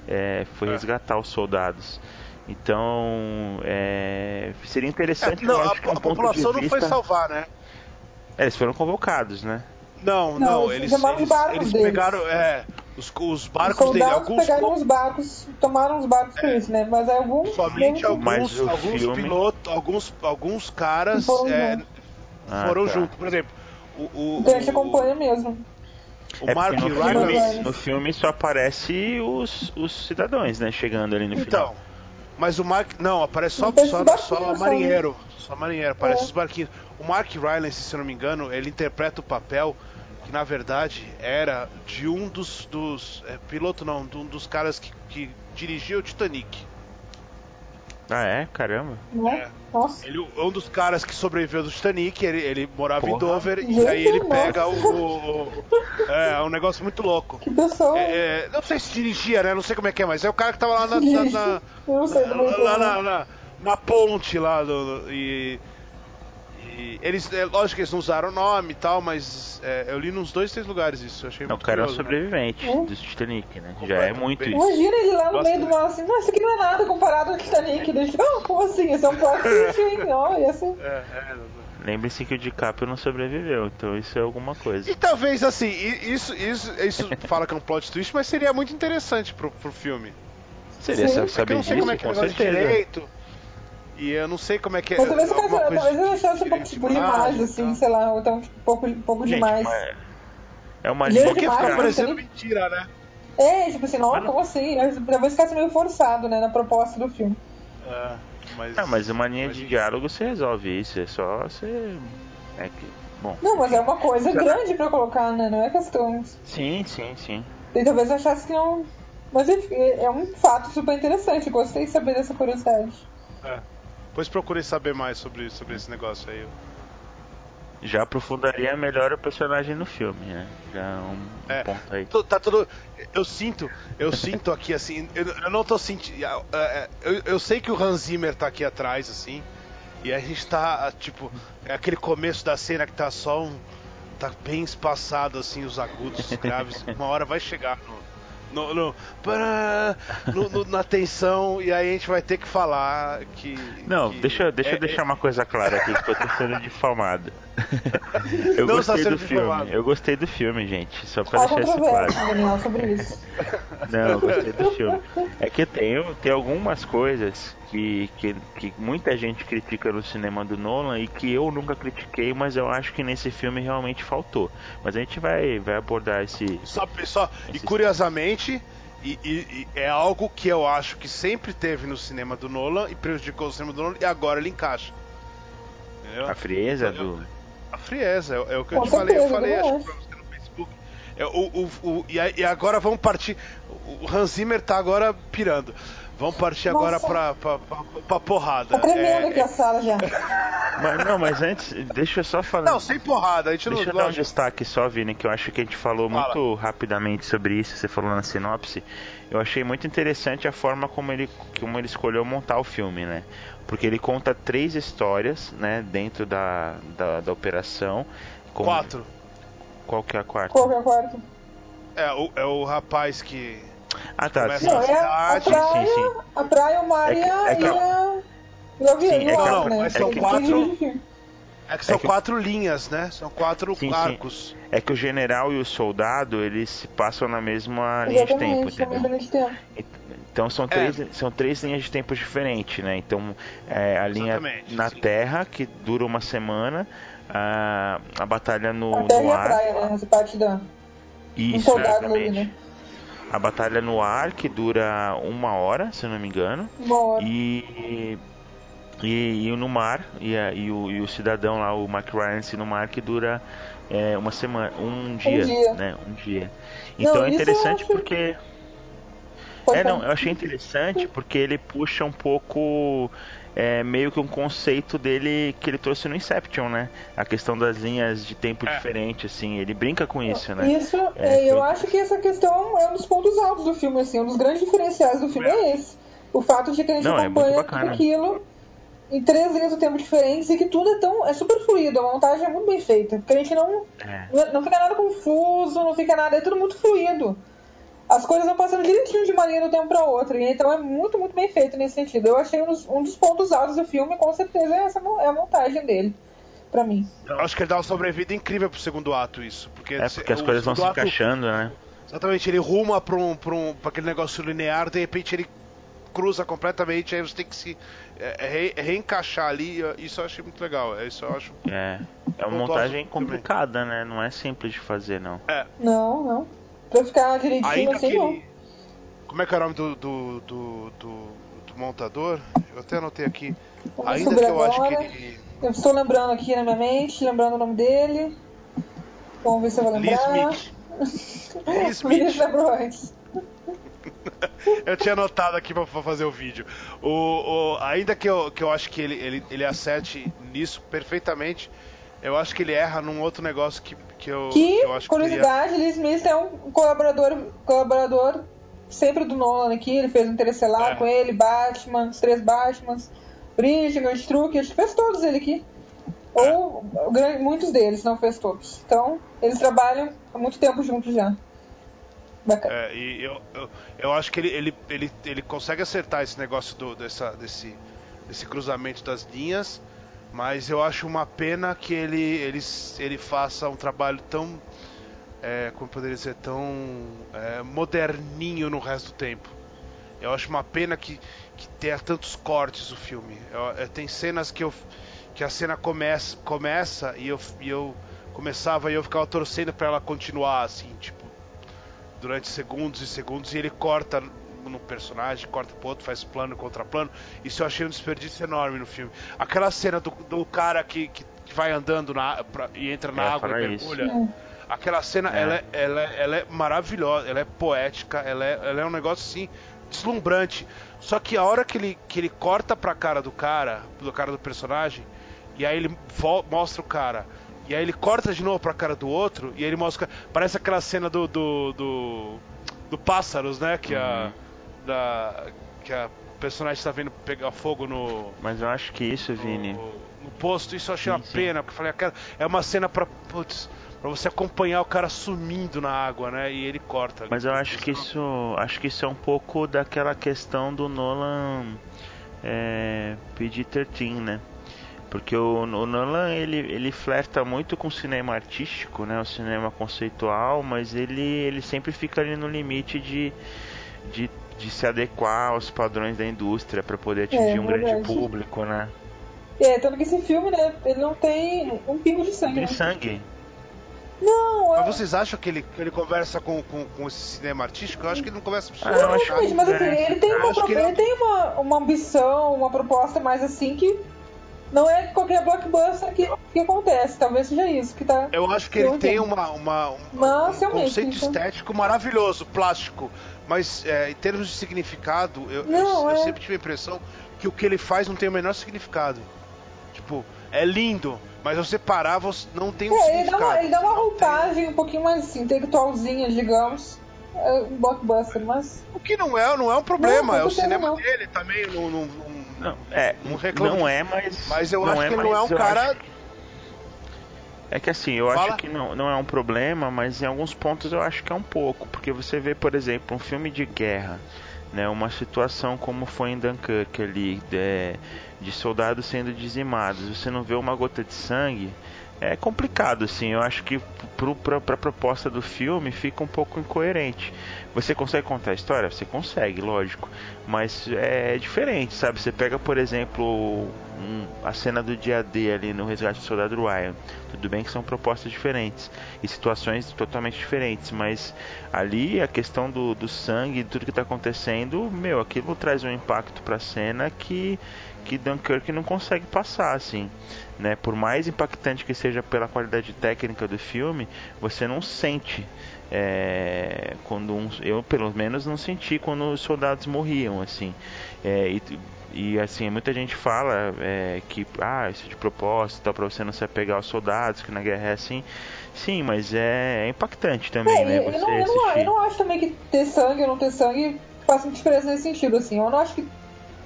É, foi é. resgatar os soldados. Então, é, seria interessante. É, não, a, a população vista... não foi salvar, né? É, eles foram convocados, né? Não, não, não eles, eles, eles, pegaram, é, os, os barcos os dele, alguns pegaram os barcos, tomaram os barcos é, isso, né? Mas alguns somente alguns, alguns filme... pilotos, alguns alguns caras é, ah, foram tá. junto, por exemplo, o, o então a gente acompanha mesmo. O é Mark no filme, no filme só aparece os, os cidadãos, né, chegando ali no então, final. Mas o Mark. Não, aparece só, só, só marinheiro. Só marinheiro, aparece é. os barquinhos. O Mark Rylance, se eu não me engano, ele interpreta o papel que na verdade era de um dos. dos é, piloto não, de um dos caras que, que dirigiu o Titanic. Ah, é? Caramba. É. Nossa. Ele, um dos caras que sobreviveu do Titanic, ele, ele morava Porra. em Dover e aí ele pega o, o, o, É, é um negócio muito louco. Que pessoa. É, é, não sei se dirigia, né? Não sei como é que é, mas é o cara que tava lá na. na, na, [laughs] na, na, ponte lá do, e eles, é, lógico que eles não usaram o nome e tal, mas é, eu li nos dois, três lugares isso. Achei não, muito o cara curioso, é um sobrevivente né? do Titanic, né? Já é muito isso. Imagina ele lá no meio do mar assim, não, isso aqui não é nada comparado ao Titanic. Deixa, oh, como assim? Esse é um plot twist, hein? [laughs] Olha assim. É, é, Lembre-se que o DiCaprio não sobreviveu, então isso é alguma coisa. E talvez assim, isso, isso, isso fala que é um plot twist, mas seria muito interessante pro, pro filme. Seria Sim. saber disso, como é que com certeza. Direito. E eu não sei como é que é. Mas talvez, coisa, talvez eu achasse um pouco tipo, demais, assim, sei lá, ou então um pouco, um pouco Gente, demais. É uma linha Porque fica parecendo mentira, né? É, tipo assim, não, como assim? Talvez ficasse meio forçado, né, na proposta do filme. É, mas... Ah, mas uma linha de diálogo você resolve isso, é só você... É que... Bom. Não, mas é uma coisa grande pra colocar, né? Não é questão. Sim, sim, sim. E talvez eu achasse que não. Mas é um fato super interessante. Gostei de saber dessa curiosidade. É. Depois procurei saber mais sobre, sobre esse negócio aí. Já aprofundaria melhor o personagem no filme, né? Já é um, é, ponto aí. Tá tudo. Eu sinto, eu sinto aqui assim. Eu, eu não tô sentindo. É, é, eu, eu sei que o Hans Zimmer tá aqui atrás, assim. E a gente tá, tipo, é aquele começo da cena que tá só um. Tá bem espaçado, assim, os agudos, os graves. [laughs] Uma hora vai chegar no no, no, no, no, na tensão e aí a gente vai ter que falar que. Não, que deixa, deixa é, eu deixar é... uma coisa clara aqui que eu tô sendo difamado. [laughs] eu Não gostei do filme. Difamado. Eu gostei do filme, gente. Só pra deixar isso claro. Daniel, sobre isso. Não, eu gostei do filme. É que tem, tem algumas coisas que, que, que, muita gente critica no cinema do Nolan e que eu nunca critiquei, mas eu acho que nesse filme realmente faltou. Mas a gente vai, vai abordar esse. Só, só esse... E curiosamente, e, e, e, é algo que eu acho que sempre teve no cinema do Nolan e prejudicou o cinema do Nolan e agora ele encaixa. Entendeu? A frieza do. A frieza, é, é o que eu te falei, eu falei, acho que pra você no Facebook. É, o, o, o, e, agora vamos partir. O Hans Zimmer tá agora pirando. Vamos partir Nossa. agora pra, pra, pra, pra porrada. Tá tremendo é, aqui a sala já. [laughs] Mas, não, mas antes, deixa eu só falar. Não, sem porrada. A gente deixa não, eu dar um destaque só, Vini, que eu acho que a gente falou Fala. muito rapidamente sobre isso. Você falou na sinopse. Eu achei muito interessante a forma como ele, como ele escolheu montar o filme, né? Porque ele conta três histórias, né, dentro da, da, da operação. Como... Quatro. Qual que é a quarta? Qual que é a quarta? É, o, é o rapaz que ah, tá. Sim. Não, é a, praia, sim, sim. a praia, o mar é é que, e, a. Sim, é que, não, não, mas são quatro. É que são É que- quatro linhas, né? São quatro Sim, sim. arcos. É que o general e o soldado, eles se passam na mesma linha de tempo, Exatamente, entendeu? linha de tempo. Então são É. três, são três linhas de tempo diferentes, né? Então é, a linha Exatamente, na sim. Terra, que dura uma semana, a, a batalha no, A terra no e a ar. praia, né? Essa parte da. Um Isso, soldado ali, exatamente. né? A batalha no ar, que dura uma hora, se não me engano. Uma hora. E, e, e no mar, e, e o, e o cidadão lá, o Mark Rylance no mar, que dura é, uma semana, um dia, dia. né? Um dia. Não, Então é isso eu interessante porque. É, não, eu achei interessante porque ele puxa um pouco. É, meio que um conceito dele que ele trouxe no Inception, né? A questão das linhas de tempo É. diferente, assim, ele brinca com isso, né? Isso, É, é, eu acho que essa questão é um dos pontos altos do filme, assim, um dos grandes diferenciais do filme é, esse. O fato de que a gente Não, é acompanha tudo aquilo em três linhas do tempo diferentes e que tudo é tão. é super fluido, a montagem é muito bem feita. Porque a gente não. É. Não não fica nada confuso, não fica nada, é tudo muito fluido. As coisas vão passando direitinho de uma linha do tempo pra outra, e então é muito, muito bem feito nesse sentido. Eu achei um dos, um dos pontos altos do filme, com certeza, é, essa, é a montagem dele, pra mim. Eu acho que ele dá uma sobrevida incrível pro segundo ato, isso. Porque, É porque as coisas vão se segundo ato- encaixando, né? Exatamente, ele ruma pra, um, pra, um, pra aquele negócio linear, de repente ele cruza completamente, aí você tem que se é, re- reencaixar ali. Isso eu achei muito legal. é Isso eu acho. É, é uma montagem também. complicada, né? Não é simples de fazer, não. É, Não, não. Pra ficar direitinho ainda assim, que não. Como é que é o nome do, do, do, do- do montador? Eu até anotei aqui. Vamos Ainda que eu acho que ele. Eu estou lembrando aqui na minha mente, lembrando o nome dele. Vamos ver se eu vou Lee lembrar. Smith. Lee [laughs] Smith. Lembrou antes. [laughs] Eu tinha anotado aqui pra, pra fazer o vídeo. O, o- ainda que eu, que eu acho que ele, ele, ele acerte nisso perfeitamente, eu acho que ele erra num outro negócio que, que eu, Que, eu acho que curiosidade, Lee Smith é um colaborador, colaborador sempre do Nolan aqui. Ele fez Interestelar É. com ele, Batman, os três Batmans, Bridget, Struck, acho que fez todos ele aqui. Ou gran- muitos deles, não fez todos. Então, eles trabalham há muito tempo juntos já. Bacana. É, e eu, eu, eu acho que ele, ele, ele, ele consegue acertar esse negócio do, dessa, desse, desse cruzamento das linhas, mas eu acho uma pena que ele, ele, ele faça um trabalho tão. É, como poderia dizer, tão é, moderninho no resto do tempo. Eu acho uma pena que, que tenha tantos cortes o filme. Eu- é, tem cenas que eu que a cena começa, começa e, eu, e eu começava e eu ficava torcendo pra ela continuar assim, tipo, durante segundos e segundos e ele corta no personagem, corta pro outro, faz plano contra plano. Isso eu achei um desperdício enorme no filme. Aquela cena do, do cara que, que vai andando na, pra- e entra na É, água e isso. mergulha. Aquela cena, É. ela, é, ela, é- ela é maravilhosa, ela é poética, ela é, ela é um negócio assim, deslumbrante. Só que a hora que ele, que ele corta pra cara do cara, do cara do personagem, e aí ele mostra o cara, e aí ele corta de novo pra cara do outro, e aí ele mostra. Parece aquela cena do. do. do, do pássaros, né? Que a. Da, que a personagem está vendo pegar fogo no. Mas eu acho que isso, no, Vini. no posto, isso eu achei Sim, uma sim. pena, porque eu falei, é uma cena pra. Putz, pra você acompanhar o cara sumindo na água, né? E ele corta. Mas eu acho que isso, acho que isso é um pouco daquela questão do Nolan é, PG-13, né? Porque o, o Nolan ele, ele flerta muito com o cinema artístico, né? O cinema conceitual, mas ele, ele sempre fica ali no limite de, de, de se adequar aos padrões da indústria para poder atingir É, um grande público, né? É, tanto que esse filme, né, ele não tem um pingo de sangue. De né? sangue. Não, Mas é... vocês acham que ele, que ele conversa com, com, com esse cinema artístico? Eu acho que ele não conversa com Ah, eu acho Exatamente, mas assim, é, ele tem, uma, que ele não. tem uma, uma ambição, uma proposta mais assim que não é qualquer blockbuster que, que acontece. Talvez seja isso que tá. Eu acho que ele Eu tem uma, uma, um, Mas, um conceito então- estético maravilhoso, plástico. Mas é, em termos de significado, eu, eu- Não, eu é. sempre tive a impressão que o que ele faz não tem o menor significado. Tipo, é lindo, mas você parar, você não tem um É, ele dá, significado. uma, ele dá uma roupagem um pouquinho mais assim, intelectualzinha, digamos. É um blockbuster, mas. O que não é, não é um problema, Não, é o cinema não. dele também. Não, não, não- Não, é, Não reclamo não é, mas. Mas eu não acho é, que ele não é um eu cara. acho É que assim, eu Fala. acho que não, não é um problema, mas em alguns pontos eu acho que é um pouco. Porque você vê, por exemplo, um filme de guerra né, uma situação como foi em Dunkirk ali, de, de soldados sendo dizimados, você não vê uma gota de sangue, é complicado, assim. Eu acho que para a proposta do filme fica um pouco incoerente. Você consegue contar a história? Você consegue, lógico. Mas é diferente, sabe? Você pega, por exemplo, um, a cena do dia D ali no Resgate do Soldado Ryan. Tudo bem que são propostas diferentes e situações totalmente diferentes, mas ali a questão do, do sangue, tudo que está acontecendo, meu, aquilo traz um impacto para a cena que que Dunkirk não consegue passar assim, né? Por mais impactante que seja pela qualidade técnica do filme, você não sente é, quando um, eu pelo menos não senti quando os soldados morriam assim. É, e, e assim, muita gente fala é, que ah, isso é de propósito, para você não se apegar aos soldados, que na guerra é assim. Sim, mas é, é impactante também, é, né? Eu, não, eu, não, eu, não, acho também que ter sangue ou não ter sangue faça muita diferença nesse sentido, assim. Eu não acho que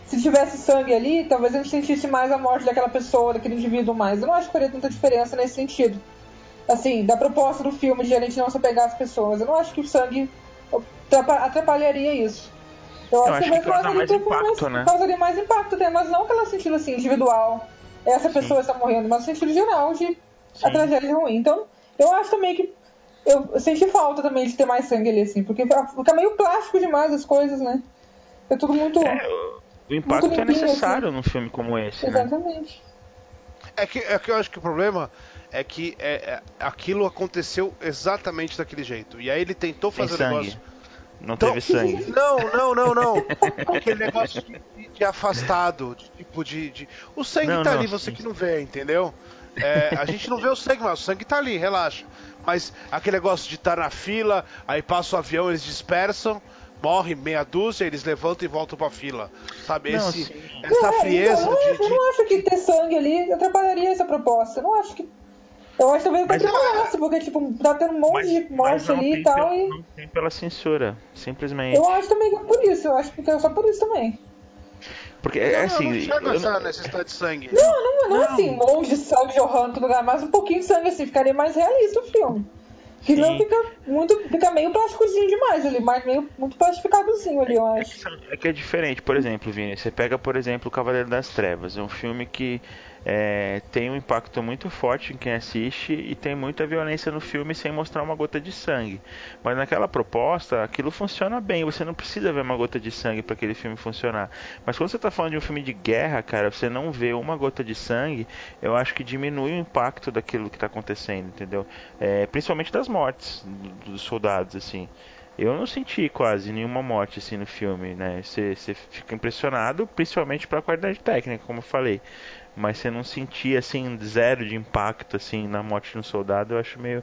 se tivesse sangue ali, talvez a gente sentisse mais a morte daquela pessoa, daquele indivíduo mais. Eu não acho que faria tanta diferença nesse sentido. Assim, da proposta do filme de a gente não se apegar às pessoas. Eu não acho que o sangue atrapalharia isso. Eu, eu acho, acho que, que causaria mais impacto, mais, né? Causaria mais impacto, né? mas não aquela sentido assim, individual. Essa pessoa Sim. está morrendo, mas no sentido geral de Sim. a tragédia ruim. Então, eu acho também que eu senti falta também de ter mais sangue ali, assim, porque fica meio plástico demais as coisas, né? É tudo muito. É, o impacto é necessário assim. num filme como esse. Né? Exatamente. Né? É, que, é que eu acho que o problema é que é, é, aquilo aconteceu exatamente daquele jeito. E aí ele tentou fazer o negócio. Não então, teve sangue. [laughs] Não, não, não, não. Aquele negócio de, de afastado, de, tipo de, de. O sangue não, tá não, ali, você que não vê, entendeu? É, a gente não vê o sangue, mas o sangue tá ali, relaxa. Mas aquele negócio de estar tá na fila, aí passa o avião, eles dispersam morre meia dúzia, eles levantam e voltam pra fila. Sabe? Não, Esse, essa é, frieza. Então, de, eu não acho que ter sangue ali atrapalharia essa proposta. Eu não acho que. Eu acho que talvez até atrapalhasse, porque tipo, tá tendo um monte mas, de morte ali e tal. Pela, e... Não tem pela censura, simplesmente. Eu acho também que é por isso, eu acho que é só por isso também. Porque é assim. Eu não essa necessidade de sangue. Não, não, não, não. assim, monte de sangue jorrando todo lugar, mas um pouquinho de sangue assim, ficaria mais realista o filme. Que não fica muito. Fica meio plásticozinho demais ali, mas meio muito plastificadozinho ali, eu acho. É que é diferente, por exemplo, Vini, você pega, por exemplo, o Cavaleiro das Trevas, é um filme que é, tem um impacto muito forte em quem assiste e tem muita violência no filme sem mostrar uma gota de sangue. Mas naquela proposta, aquilo funciona bem. Você não precisa ver uma gota de sangue para aquele filme funcionar. Mas quando você está falando de um filme de guerra, cara, você não vê uma gota de sangue, eu acho que diminui o impacto daquilo que está acontecendo, entendeu? É, principalmente das mortes dos soldados, assim. Eu não senti quase nenhuma morte assim no filme, né? Você fica impressionado, principalmente pela qualidade técnica, como eu falei mas você não sentia assim zero de impacto assim na morte de um soldado eu acho meio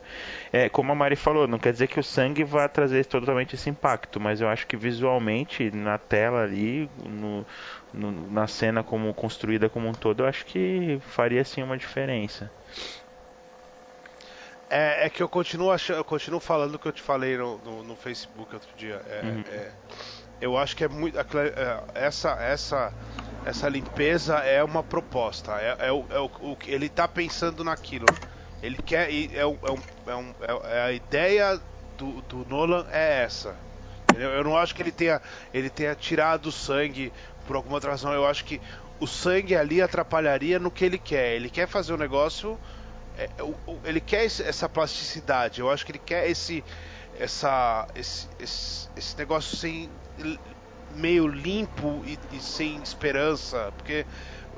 é como a Mari falou não quer dizer que o sangue vá trazer totalmente esse impacto mas eu acho que visualmente na tela ali no, no, na cena como construída como um todo eu acho que faria sim uma diferença é, é que eu continuo achando, eu continuo falando o que eu te falei no, no, no Facebook outro dia é, uhum. é, eu acho que é muito é, essa essa essa limpeza é uma proposta. É, é, o, é o, o, ele está pensando naquilo. Ele quer. É, é, um, é, um, é, é, a ideia do, do Nolan é essa. Entendeu? Eu não acho que ele tenha, ele tenha tirado sangue por alguma outra razão. Eu acho que o sangue ali atrapalharia no que ele quer. Ele quer fazer um negócio. É, ele quer essa plasticidade. Eu acho que ele quer esse, essa, esse, esse, esse negócio sem meio limpo e, e, sem esperança, porque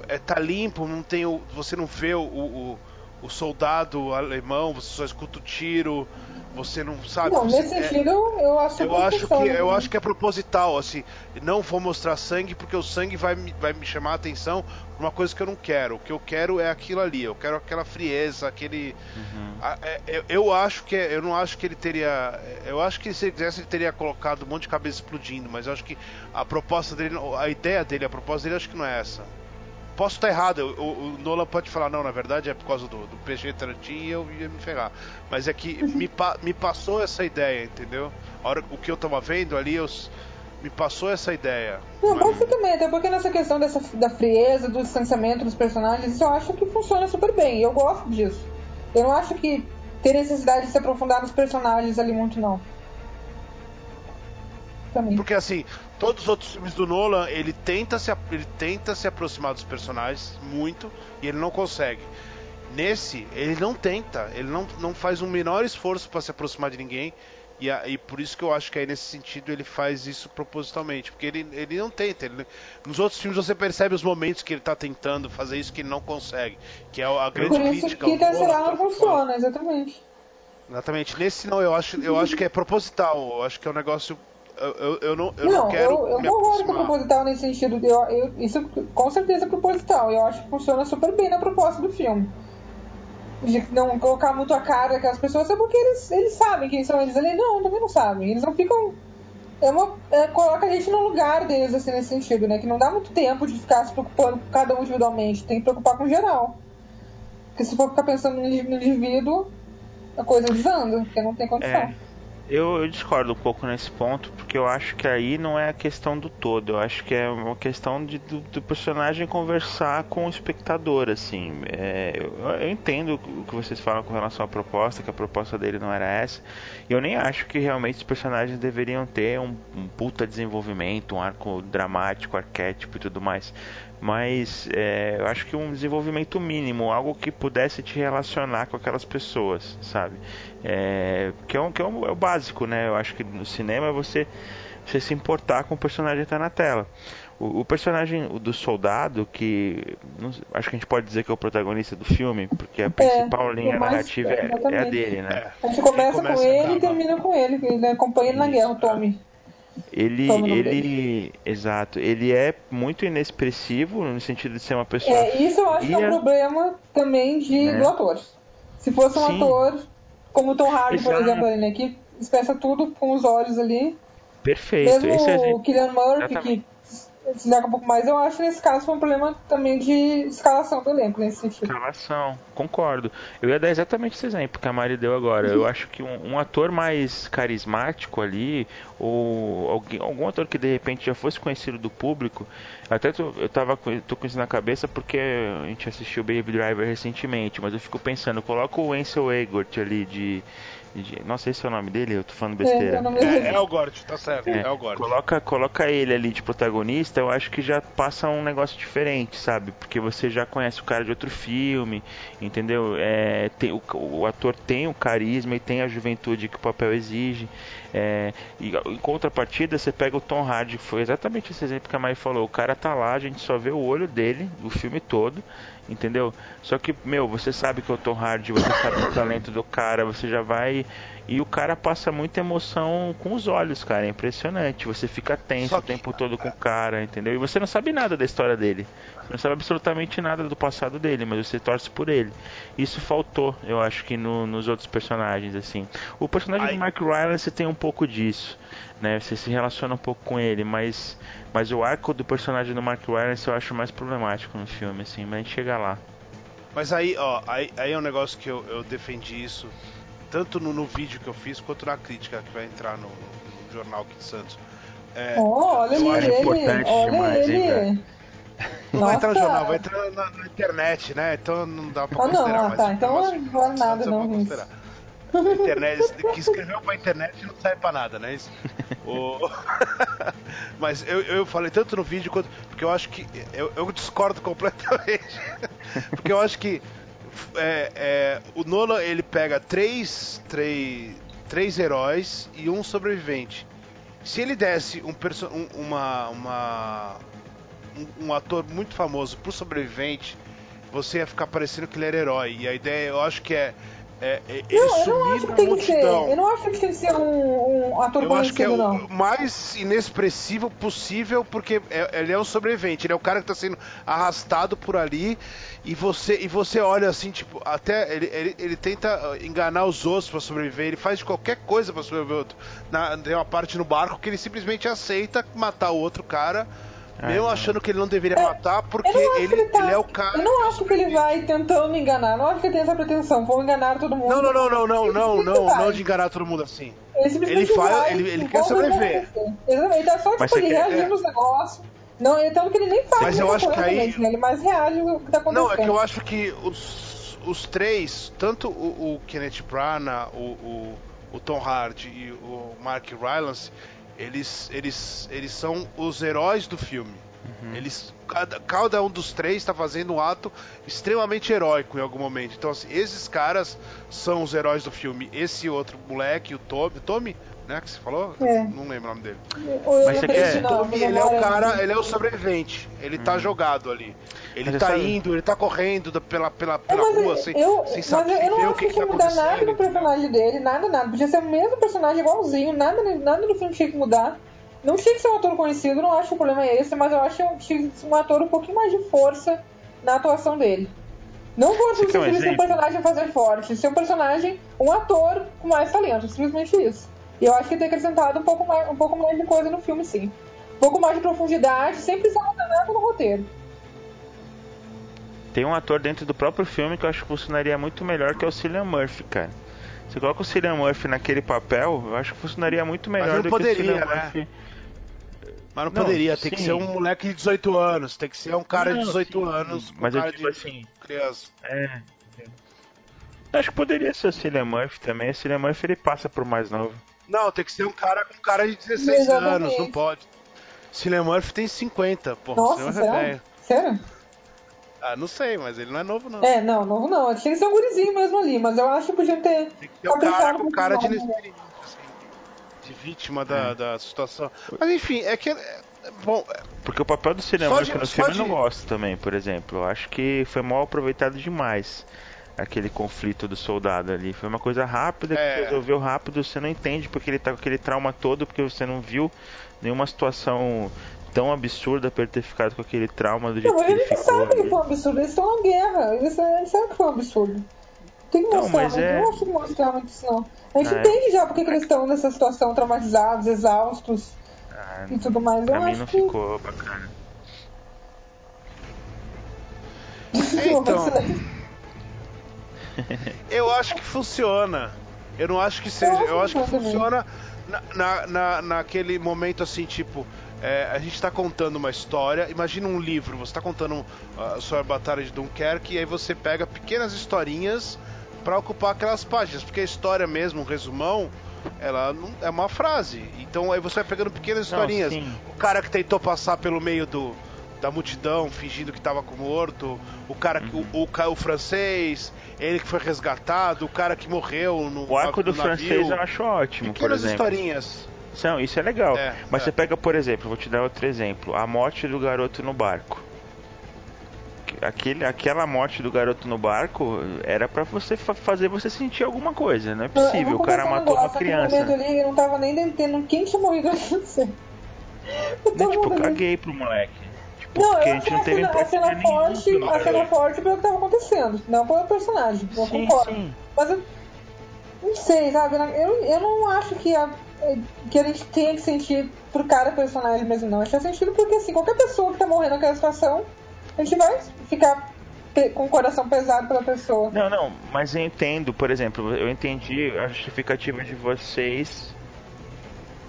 é, tá limpo, não tem o, você não vê o, o, o soldado alemão, você só escuta o tiro, você não sabe. Não, nesse é, sentido eu acho eu acho que eu acho que é proposital, assim, não vou mostrar sangue porque o sangue vai me, vai me chamar a atenção para uma coisa que eu não quero. O que eu quero é aquilo ali, eu quero aquela frieza, aquele. Uhum. A, é, eu, eu, acho que eu não acho que ele teria, eu acho que se ele quisesse ele teria colocado um monte de cabeça explodindo, mas eu acho que a proposta dele, a ideia dele, a proposta dele, acho que não é essa. Posso estar errado, o, o, Nolan pode falar, não, na verdade é por causa do, do PG Tarantino e eu ia me ferrar. Mas é que [laughs] me, me passou essa ideia, entendeu? A hora, o que eu tava vendo ali, eu, me passou essa ideia. Não, ser também, até porque nessa questão dessa, da frieza, do distanciamento dos personagens, eu acho que funciona super bem. Eu gosto disso. Eu não acho que tem necessidade de se aprofundar nos personagens ali muito, não. Também. Porque assim, todos os outros filmes do Nolan, ele tenta se, ele tenta se aproximar dos personagens muito e ele não consegue. Nesse, ele não tenta, ele não, não faz um menor esforço para se aproximar de ninguém. E, e, por isso que eu acho que aí nesse sentido ele faz isso propositalmente. Porque ele, ele não tenta. Ele, nos outros filmes você percebe os momentos que ele está tentando fazer isso que ele não consegue. Que é a grande por isso crítica. Que Interestelar não funciona, exatamente. Exatamente. Nesse não, eu acho, eu acho que é proposital. Eu acho que é um negócio. Eu, eu, eu não, eu não, não quero. Eu, eu concordo proposital nesse sentido. Eu, eu, isso com certeza é proposital. Eu acho que funciona super bem na proposta do filme. De não colocar muito a cara daquelas pessoas, é porque eles, eles sabem quem são eles ali. Não, também não sabem. Eles não ficam. É uma, é, coloca a gente no lugar deles, assim, nesse sentido, né? Que não dá muito tempo de ficar se preocupando com cada um individualmente. Tem que preocupar com o geral. Porque se for ficar pensando no indivíduo, a coisa desanda, porque não tem condição. É, eu, eu, discordo um pouco nesse ponto, porque eu acho que aí não é a questão do todo, eu acho que é uma questão de, do, do personagem conversar com o espectador, assim. É, eu, eu, entendo o que vocês falam com relação à proposta, que a proposta dele não era essa, e eu nem acho que realmente os personagens deveriam ter um, um puta desenvolvimento, um arco dramático, arquétipo e tudo mais mas é, eu acho que um desenvolvimento mínimo, algo que pudesse te relacionar com aquelas pessoas, sabe? É, que é, um, que é, um, é o básico, né? Eu acho que no cinema é você, você se importar com o personagem que está na tela. O, o, personagem do soldado, que não, acho que a gente pode dizer que é o protagonista do filme, porque a principal é, linha mais, narrativa é, é, a dele, né? A gente começa, começa com ele e termina com ele, ele acompanha ele na guerra, o Tommy. Ele, ele, exato, ele é muito inexpressivo no sentido de ser uma pessoa. É, isso eu acho que é um problema também de, né? do ator. Se fosse um Sim. ator como Tom Hardy, por Exato. exemplo, né, que expressa tudo com os olhos ali. Perfeito. Mesmo Esse é- o Killian Murphy, Exatamente. que se destaca um pouco mais, eu acho nesse caso foi um problema também de escalação do elenco nesse sentido. Escalação, concordo. Eu ia dar exatamente esse exemplo que a Mari deu agora. Eu acho que um, um ator mais carismático ali, ou alguém, algum ator que de repente já fosse conhecido do público, até tô, eu tava com, tô com isso na cabeça porque a gente assistiu Baby Driver recentemente, mas eu fico pensando, coloca o Ansel Elgort ali de. Nossa, esse é o nome dele? Eu tô falando besteira. É, o nome É, dele. é o Gort, tá certo. É, o Gort. Coloca, coloca ele ali de protagonista, eu acho que já passa um negócio diferente, sabe? Porque você já conhece o cara de outro filme, entendeu? É, tem, o, o ator tem o carisma e tem a juventude que o papel exige. É, e em contrapartida, você pega o Tom Hardy, que foi exatamente esse exemplo que a Mai falou. O cara tá lá, a gente só vê o olho dele, o filme todo, entendeu? Só que, meu, você sabe que é o Tom Hardy, você sabe o talento do cara, você já vai. E o cara passa muita emoção com os olhos, cara. É impressionante. Você fica tenso Só o que- tempo todo com o cara, entendeu? E você não sabe nada da história dele. Você não sabe absolutamente nada do passado dele, mas você torce por ele. Isso faltou, eu acho que no- nos outros personagens, assim. O personagem Aí- do Mark Rylance tem um pouco disso, né? Você se relaciona um pouco com ele, mas, mas o arco do personagem do Mark Rylance eu acho mais problemático no filme, assim. Mas a gente chega lá. Mas aí, ó, aí, aí é um negócio que eu, eu defendi isso, tanto no, no vídeo que eu fiz, quanto na crítica que vai entrar no, no jornal aqui de Santos. É, Oh, olha Eu acho ele, importante olha demais, hein, ele. não vai entrar no Nossa. jornal, vai entrar na, na internet, né? Então não dá pra Ah, não, considerar. ah, mas tá, então negócio não vale nada, Santos eu não, vou isso. considerar. A internet, que escreveu pra internet não serve pra nada, né? Isso. O- [laughs] Mas eu, eu falei tanto no vídeo quanto. Porque eu acho que. Eu, eu discordo completamente. [laughs] Porque eu acho que. É, é, o Nolan ele pega três, três, três heróis e um sobrevivente. Se ele desse um, um, uma, uma, um, um ator muito famoso pro sobrevivente, você ia ficar parecendo que ele era herói. E a ideia, eu acho que é. é, é Não, eu não acho que tem que ser. multidão. Eu não acho que tem que ser um, um ator Eu acho que é conhecido, o não. mais inexpressivo possível, porque é- ele é um sobrevivente, ele é o cara que tá sendo arrastado por ali e você e você olha assim, tipo, até ele, ele, ele tenta uh, enganar os outros pra sobreviver, ele faz de qualquer coisa pra sobreviver. outro. Na, tem uma parte no barco que ele simplesmente aceita matar o outro cara, Ah, mesmo não. achando que ele não deveria matar, porque ele, ele tá. ele é o cara. Eu não acho que ele vai tentando enganar. Eu não acho que ele tem essa pretensão. Vou enganar todo mundo. Não, não, não, não, não, não, não, não de enganar todo mundo assim. Ele simplesmente Ele faz- vai, ele- ele quer sobreviver. Exatamente. Ele tá só tipo, ele reagindo é. nos negócios. Não, ele- tanto que ele nem faz Mas eu acho que coisa, aí- né? Ele mais reage ao que tá acontecendo. Não, é que eu acho que os, os três, tanto o, o Kenneth Branagh, o, o, o Tom Hardy e o Mark Rylance, eles, eles, eles são os heróis do filme. Uhum. Eles, cada, cada um dos três está fazendo um ato extremamente heróico em algum momento. Então, assim, esses caras são os heróis do filme. Esse outro moleque, o Tommy, Tommy, né, que você falou? É. Não lembro o nome dele. Mas você quer- Tommy, ele é o cara, ele é o sobrevivente. Ele tá jogado ali. Ele Mas tá sabe- indo, ele tá correndo pela, pela, É, pela mas rua eu, sem, eu, sem saber eu não ver o acho que, que que tá tinha que mudar nada no personagem dele, nada, nada. Podia ser o mesmo personagem igualzinho, nada, nada do filme tinha que mudar. Não tinha que ser um ator conhecido, não acho que o problema é esse, mas eu acho que tinha que ser um ator um pouquinho mais de força na atuação dele. Não um de ser um personagem fazer forte, ser um personagem, um ator com mais talento, simplesmente isso. E eu acho que tem acrescentado um pouco mais, um pouco mais de coisa no filme, sim. Um pouco mais de profundidade, sem precisar mudar nada no roteiro. Tem um ator dentro do próprio filme que eu acho que funcionaria muito melhor, que é o Cillian Murphy, cara. Você coloca o Cillian Murphy naquele papel, eu acho que funcionaria muito melhor do poderia, que o Cillian né? Murphy. Mas não, Não, poderia, tem que sim. ser um moleque de 18 anos, tem que ser um cara de Não, 18 sim, anos com mas eu cara digo de assim, criança. É. Eu Acho que poderia ser o Cillian Murphy também. O Cillian Murphy ele passa por mais novo. Não, tem que ser um cara com cara de 16 Exatamente. anos, não pode. Cillian Murphy tem 50, porra, Nossa, Cillian Murphy será? é velho. Sério? Ah, não sei, mas ele não é novo, não. É, não, novo não. Tinha que ser um gurizinho mesmo ali, mas eu acho que podiam ter Tem que ter um cara com um cara de mais. inexperiência, assim, de vítima da, da situação. Mas enfim, é que. é- Bom, Porque o papel do Cillian Murphy no filme eu não gosto também, por exemplo. Eu acho que foi mal aproveitado demais. Aquele conflito do soldado ali. Foi uma coisa rápida, É. que resolveu rápido, você não entende porque ele tá com aquele trauma todo, porque você não viu nenhuma situação tão absurda pra ele ter ficado com aquele trauma do jeito Não, que ele eles ficou. sabem que foi um absurdo, eles estão na guerra, eles, eles sabem que foi um absurdo. Tem que Não, mostrar, mas mas, é- não acho que mostrar muito isso não. A gente Ah, é. entende já porque que eles estão nessa situação, traumatizados, exaustos Ah, e tudo mais. pra eu mim acho não que... ficou bacana. Então. [laughs] eu acho que funciona. Eu não acho que seja. Eu acho que funciona na, na, na- naquele momento assim, tipo. é, a gente tá contando uma história. Imagina um livro, você tá contando sobre a Batalha de Dunkerque, e aí você pega pequenas historinhas pra ocupar aquelas páginas. Porque a história mesmo, um resumão, ela não, é uma frase. Então aí você vai pegando pequenas Não, historinhas. sim. O cara que tentou passar pelo meio do, da multidão, fingindo que tava com morto, o cara que Uhum. o, o, o francês, ele que foi resgatado, o cara que morreu no O arco do navio. francês eu acho ótimo, por Pequenas exemplo. historinhas. Não, isso é legal. É, Mas é. você pega, por exemplo, vou te dar outro exemplo: a morte do garoto no barco. Aquele, aquela morte do garoto no barco era pra você fa- fazer você sentir alguma coisa, não é Eu- eu possível. O cara matou uma negócio, criança. eu não tava nem entendendo quem tinha morrido não sei. Eu Não, tipo, pro moleque. Não, porque a gente não a teve a cena forte, a cena forte pelo que tava acontecendo, não pelo personagem, eu Sim, concordo. sim. Mas eu não sei, sabe? Eu, eu não acho que a, que a gente tenha que sentir pro cara personagem mesmo, não. A gente faz sentido porque, assim, qualquer pessoa que tá morrendo naquela situação, a gente vai ficar com o coração pesado pela pessoa. Não, não, mas eu entendo, por exemplo, eu entendi a justificativa de vocês.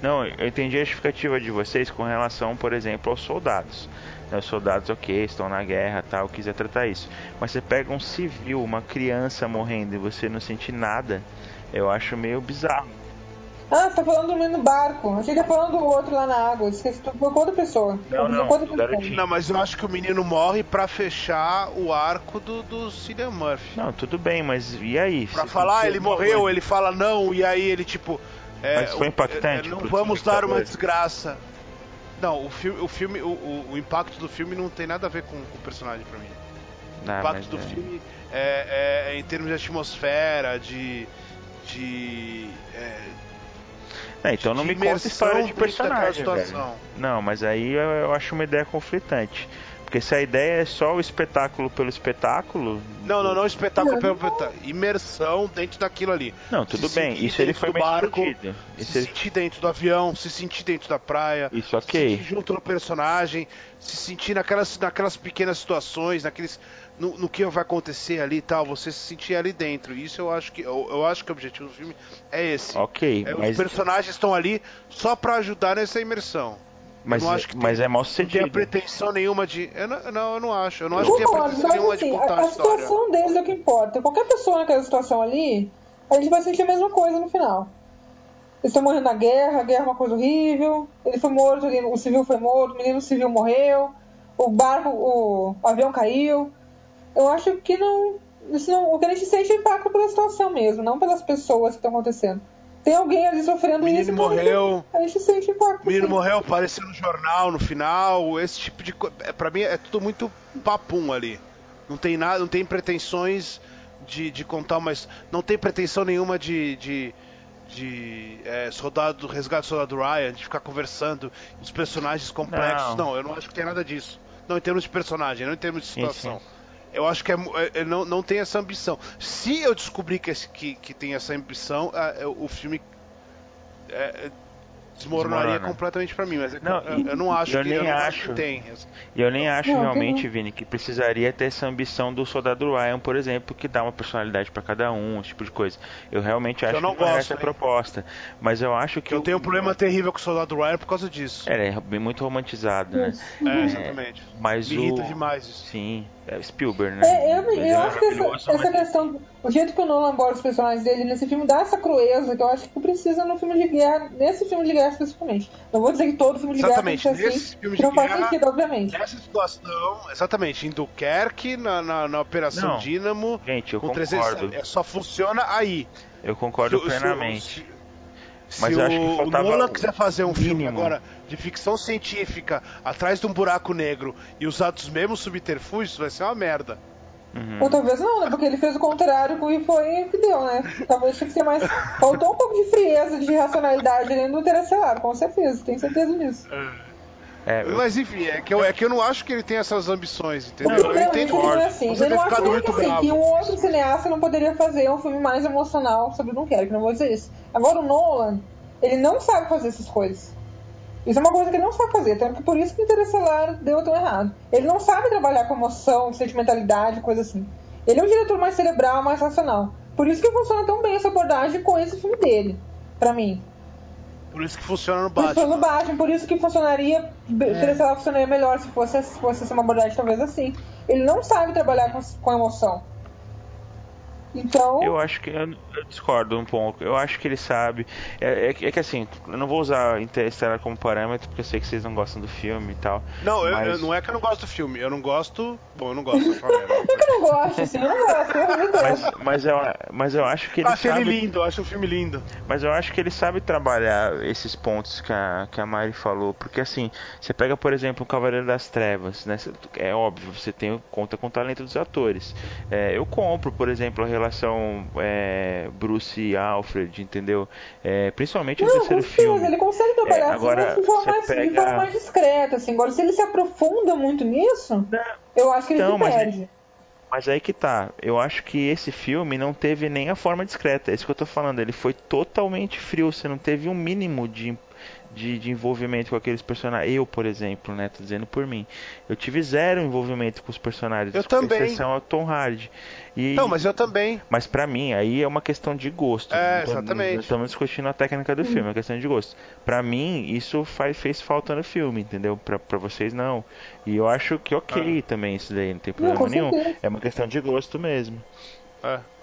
Não, eu entendi a justificativa de vocês com relação, por exemplo, aos soldados. Né, Os soldados, ok, estão na guerra tal, quiser tratar isso. Mas você pega um civil, uma criança morrendo e você não sente nada, eu acho meio bizarro. Ah, você tá falando do menino no barco. Achei que tá falando do outro lá na água. Esqueci, foi com outra pessoa. Não, não. Não, mas eu acho que o menino morre pra fechar o arco do, do Cillian Murphy. Não, tudo bem, mas e aí? Pra falar, ele morreu, coisa? ele fala não, e aí ele tipo. é, Mas foi o- impactante é, Não vamos dar uma desgraça. Não, o filme, o, filme o, o, o impacto do filme não tem nada a ver com, com o personagem pra mim. O Ah, impacto do é. filme é, é- em termos de atmosfera, de. de. é, É, então não de me conta história de personagem, velho. Não, mas aí eu, eu acho uma ideia conflitante. Porque se a ideia é só o espetáculo pelo espetáculo. Não, não, não espetáculo Não, pelo não. espetáculo. Imersão dentro daquilo ali. Não, tudo Se bem. Isso ele foi do barco, explodido. Isso se ele- sentir dentro do avião, se sentir dentro da praia. Isso, Se ok. sentir junto no personagem, se sentir naquelas, naquelas pequenas situações, naqueles. No, no que vai acontecer ali e tal, você se sentir ali dentro. Isso eu acho que. Eu, eu acho que o objetivo do filme é esse. Ok, É, Os mas, personagens estão ali só pra ajudar nessa imersão. Mas, eu não acho que mas tem- é mal Não tem a sucedido. pretensão nenhuma de. Eu não, não, eu não acho. Eu não acho que tem a Concordo, pretensão mas nenhuma de assim, contar a, a a história. situação deles é o que importa. Qualquer pessoa naquela situação ali, a gente vai sentir a mesma coisa no final. Eles estão morrendo na guerra, a guerra é uma coisa horrível. Ele foi morto, o civil foi morto, o menino civil morreu, o barco, o, o avião caiu. Eu acho que não, isso não. O que a gente sente é impacto pela situação mesmo, não pelas pessoas que estão acontecendo. Tem alguém ali sofrendo o menino isso. morreu. A gente sente impacto. O menino morreu, apareceu no jornal no final. Esse tipo de coisa. É, pra mim é tudo muito papum ali. Não tem nada, não tem pretensões de, de contar, mas não tem pretensão nenhuma de, de, de é, soldado, resgate do soldado Ryan, de ficar conversando os personagens complexos. Não. não. eu não acho que tem nada disso. Não em termos de personagem, não em termos de situação. Sim, sim. Eu acho que é, é, é, não, não tem essa ambição. Se eu descobrir que, que, que tem essa ambição, é, o filme é, desmoronaria Desmorona. completamente para mim, mas é não, eu, eu, não acho eu que, nem eu acho, que tem. E eu nem acho não, realmente, Vini, que precisaria ter essa ambição do Soldado Ryan, por exemplo, que dá uma personalidade para cada um, esse tipo de coisa. Eu realmente acho eu não que gosto, não é essa proposta. Mas eu acho que. Eu tenho um problema terrível com o Soldado Ryan por causa disso. É, é muito romantizado, né? É, exatamente. Mas Me o... irrita demais isso. Sim. É Spielberg, né? É, eu, eu acho que essa, essa questão, o jeito que o Nolan aborda os personagens dele nesse filme dá essa crueza que eu acho que precisa no filme de guerra, nesse filme de guerra especificamente. Não vou dizer que todo filme de exatamente, guerra tem que ser assim, filme não guerra, faz sentido, obviamente. Nessa situação, exatamente, em Dunkerque, na, na, na Operação não, Dínamo, gente, eu com concordo. 300, é, só funciona aí. Eu concordo se, plenamente. Se, se, Mas eu acho que faltava o Nolan quiser fazer um mínimo. filme agora de ficção científica atrás de um buraco negro e usar os mesmos subterfúgios, vai ser uma merda. Uhum. Ou talvez não, né? Porque ele fez o contrário e foi o que deu, né? Talvez tinha que ser mais. Faltou um pouco de frieza, de racionalidade ali no Interestelar, com certeza, tenho certeza disso. É, eu... Mas enfim, é que, eu, é que eu não acho que ele tem essas ambições, entendeu? Não, eu entendo não é assim. Você eu não acho muito assim, que um outro cineasta não poderia fazer um filme mais emocional sobre o Dunkerque, não vou dizer isso. Agora o Nolan, ele não sabe fazer essas coisas. Isso é uma coisa que ele não sabe fazer, tanto que por isso que o Interestelar deu tão errado. Ele não sabe trabalhar com emoção, sentimentalidade, coisa assim. Ele é um diretor mais cerebral, mais racional. Por isso que funciona tão bem essa abordagem com esse filme dele, para mim. Por isso que funciona no Batman. Por no Batman, por isso que funcionaria, é. Interestelar funcionaria melhor se fosse, se fosse uma abordagem talvez assim. Ele não sabe trabalhar com, com emoção. Então. Eu acho que. Eu, eu, discordo um pouco. Eu acho que ele sabe. É, é, é, que assim, eu não vou usar Interstellar como parâmetro, porque eu sei que vocês não gostam do filme e tal. Não, mas... eu, eu, não é que eu não gosto do filme. Eu não gosto. Bom, eu não gosto é que [laughs] eu não gosto, assim, eu não gosto. Eu mas, mas, eu, mas eu acho que ele. Acho sabe... ele lindo, eu acho o filme lindo. Mas eu acho que ele sabe trabalhar esses pontos que a, que a Mari falou. Porque assim, você pega, por exemplo, o Cavaleiro das Trevas, né? É óbvio, você tem conta com o talento dos atores. É, eu compro, por exemplo, a relação é, Bruce e Alfred, entendeu? É, principalmente no terceiro filme. Ele consegue trabalhar é, agora, de, forma mais, pega... de forma mais discreta. Assim. Agora, se ele se aprofunda muito nisso, não, eu acho que ele então, se perde. Mas... Mas aí que tá, eu acho que esse filme não teve nem a forma discreta, é isso que eu tô falando, ele foi totalmente frio, você não teve um mínimo de de, de envolvimento com aqueles personagens. Eu, por exemplo, né? Tô dizendo por mim. Eu tive zero envolvimento com os personagens. Eu também. Exceção ao Tom Hardy. E, não, mas eu também. Mas para mim, aí é uma questão de gosto. É, exatamente. Nós estamos discutindo a técnica do filme, é uma questão de gosto. Para mim, isso faz, fez falta no filme, entendeu? Pra, pra vocês, não. E eu acho que ok ah. também isso daí, não tem problema não, nenhum. É uma questão de gosto mesmo. É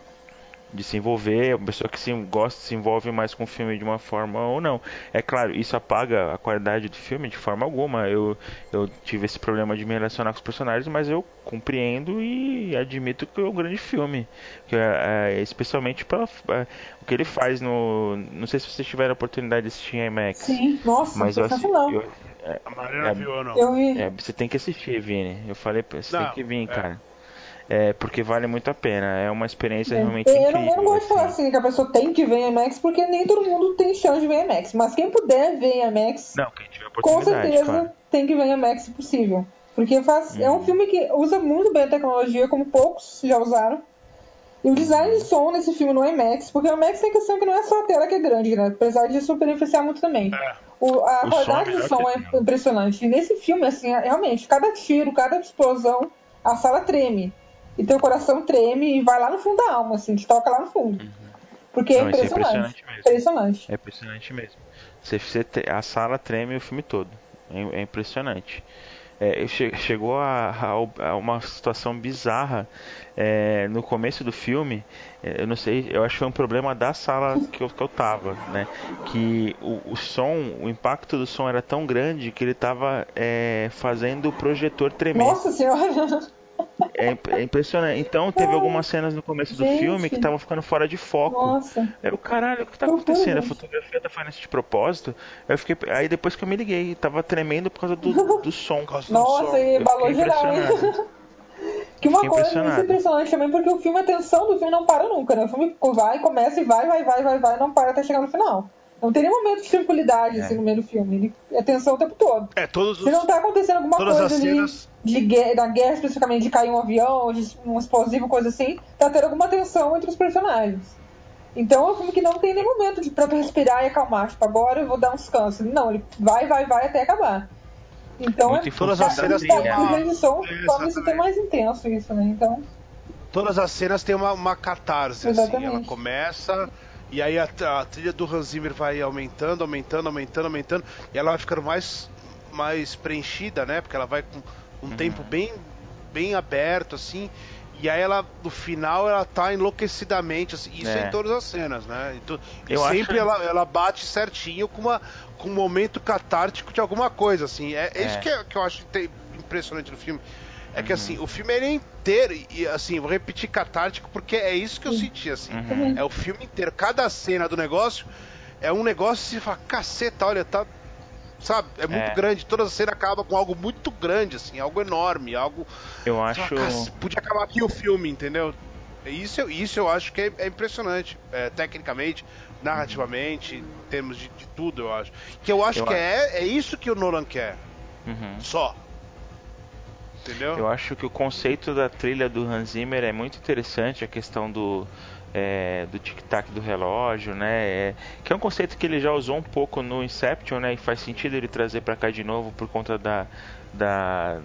de se envolver, a pessoa que se gosta se envolve mais com o filme de uma forma ou não. É claro, isso apaga a qualidade do filme de forma alguma. Eu, eu tive esse problema de me relacionar com os personagens, mas eu compreendo e admito que é um grande filme. Que é, é, especialmente pela, é, o que ele faz no. Não sei se vocês tiveram a oportunidade de assistir em IMAX. Sim, nossa, mas eu, assisti, eu, é, a Mariana viu ou não? Eu vi. É, você tem que assistir, Vini. Eu falei, você não, tem que vir, é. cara é, porque vale muito a pena. É uma experiência é. realmente eu incrível. Não, eu não gosto de falar assim. que a pessoa tem que ver em IMAX, porque nem todo mundo tem chance de ver em IMAX. Mas quem puder ver em IMAX, não, quem tiver com certeza claro. tem que ver em IMAX se possível. Porque faz, é um uhum. filme que usa muito bem a tecnologia, como poucos já usaram. E o design de som nesse filme no IMAX, porque o IMAX tem a questão que não é só a tela que é grande, né? Apesar de influenciar muito também. É. O, a qualidade do som é, é impressionante. E nesse filme, assim, é, realmente, cada tiro, cada explosão, a sala treme e teu coração treme e vai lá no fundo da alma, assim, te toca lá no fundo. Uhum. Porque é Não, é impressionante. É impressionante mesmo. Impressionante. É impressionante mesmo. Você, você, a sala treme o filme todo. É, é impressionante. é, che chegou a, a, a, uma situação bizarra é, no começo do filme. É, eu não sei, eu acho que foi um problema da sala que eu, que eu tava, né? Que o, o som, o impacto do som era tão grande que ele tava é, fazendo o projetor tremer. Nossa senhora! [laughs] É, é, impressionante. Então teve algumas cenas no começo do Gente. filme que estavam ficando fora de foco. Nossa. É o caralho, o que tá acontecendo? A fotografia tá fazendo isso de propósito. Eu fiquei, aí depois que eu me liguei, tava tremendo por causa do, [laughs] do som. Por causa do Nossa, som. e Eu balou geral. [laughs] Que uma coisa muito impressionante também, porque o filme, a tensão do filme não para nunca, né? O filme vai, começa e vai, vai, vai, vai, vai, não para até chegar no final. Não tem nenhum momento de tranquilidade, É. assim, no meio do filme. Ele é tensão o tempo todo. É, todos os. Se não tá acontecendo alguma todas coisa ali cenas- de guerra, da guerra especificamente, de cair um avião, de um explosivo, coisa assim, tá tendo alguma tensão entre os personagens. Então é um filme que não tem nem momento de, pra tu respirar e acalmar. Tipo, agora eu vou dar um descanso. Não, ele vai, vai, vai até acabar. Então Muito é Todas as da cenas trilha, têm o uma- É, torna isso até exatamente. mais intenso isso, né? Então, Todas as cenas têm uma, uma catarse, assim. Exatamente. Ela começa. E aí a, a trilha do Hans Zimmer vai aumentando, aumentando, aumentando, aumentando. E ela vai ficando mais, mais preenchida, né? Porque ela vai com um Uhum. tempo bem, bem aberto, assim. E aí ela, no final, ela tá enlouquecidamente, assim. Isso É. em todas as cenas, né? E, e sempre acho- ela, ela bate certinho com, uma, com um momento catártico de alguma coisa, assim. É, é isso É. que, é- que eu acho te- impressionante no filme. É que Uhum. assim, o filme ele é inteiro, e assim, vou repetir catártico porque é isso que eu senti, assim. Uhum. É o filme inteiro. Cada cena do negócio é um negócio que você fala, caceta, olha, tá. Sabe, é muito É. grande. Toda cena acaba com algo muito grande, assim, algo enorme, algo. Eu acho. fala, "Cac- podia acabar aqui o filme, entendeu? Isso, eu- isso eu acho que é, é impressionante. é, tecnicamente, narrativamente, em termos de, de tudo, eu acho. Que eu acho Eu que acho. é, é isso que o Nolan quer. Uhum. Só. Entendeu? Eu acho que o conceito da trilha do Hans Zimmer é muito interessante, a questão do, é, do tic-tac do relógio, né? É, que é um conceito que ele já usou um pouco no Inception, né? E faz sentido ele trazer para cá de novo por conta da, da,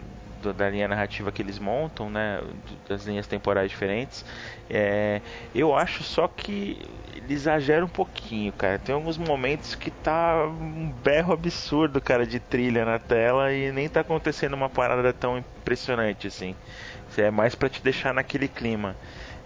da linha narrativa que eles montam, né? Das linhas temporais diferentes. É, eu acho só que ele exagera um pouquinho, cara. Tem alguns momentos que tá um berro absurdo, cara, de trilha na tela e nem tá acontecendo uma parada tão impressionante assim. É mais pra te deixar naquele clima.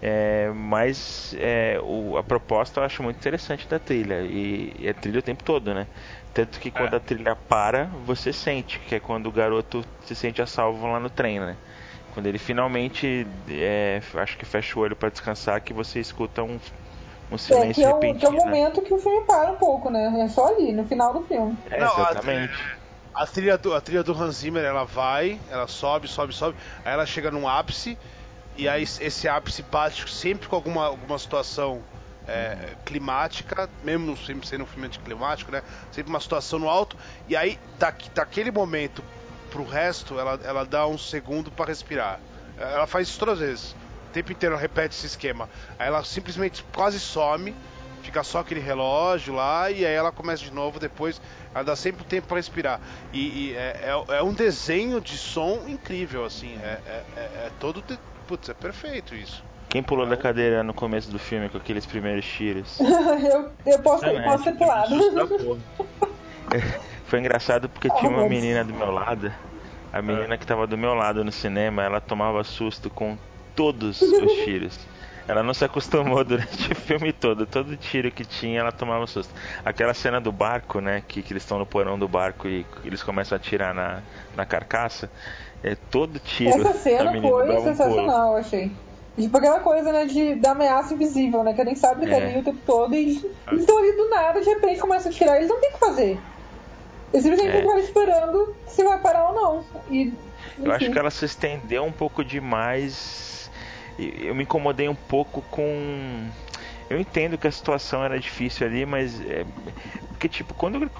É, mas é, o- a proposta eu acho muito interessante da trilha. E, e é trilha o tempo todo, né? Tanto que quando É. a trilha para, você sente, que é quando o garoto se sente a salvo lá no trem, né? Quando ele finalmente, é, acho que fecha o olho pra descansar, que você escuta um, um é, silêncio que é, o, que é repentino. o momento que o filme para um pouco, né? É só ali, no final do filme. É, Não, a- exatamente. A trilha, do, a trilha do Hans Zimmer, ela vai, ela sobe, sobe, sobe, aí ela chega num ápice, e aí esse ápice bate sempre com alguma, alguma situação é, climática, mesmo sempre sendo um filme anticlimático, né? Sempre uma situação no alto, e aí daqui, daquele momento pro resto, ela, ela dá um segundo para respirar. Ela faz isso todas as vezes. O tempo inteiro ela repete esse esquema. Aí ela simplesmente quase some, fica só aquele relógio lá e aí ela começa de novo depois. Ela dá sempre tempo para respirar. E, e é, é- é um desenho de som incrível, assim. É, é- é- é todo. De... Putz, é perfeito isso. Quem pulou da cadeira no começo do filme com aqueles primeiros tiros? [laughs] eu, eu posso, Impressionante, posso ter pulado. [laughs] [laughs] Foi engraçado porque tinha uma menina do meu lado. A menina que tava do meu lado no cinema, ela tomava susto com todos os [laughs] tiros. Ela não se acostumou [laughs] durante o filme todo. Todo tiro que tinha, ela tomava susto. Aquela cena do barco, né? Que, que eles estão no porão do barco e eles começam a atirar na, na carcaça. É todo tiro. Essa [laughs] cena foi um pulo. sensacional, eu achei. Tipo aquela coisa, né, de, da ameaça invisível, né? Que nem sabe que tá É. ali o tempo todo e eles estão ali do nada, de repente começam a tirar, eles não tem o que fazer. Eles simplesmente É. ficam esperando se vai parar ou não. E, Eu acho que ela se estendeu um pouco demais. E Eu me incomodei um pouco com. Eu entendo que a situação era difícil ali, mas. É... Porque, tipo, quando ele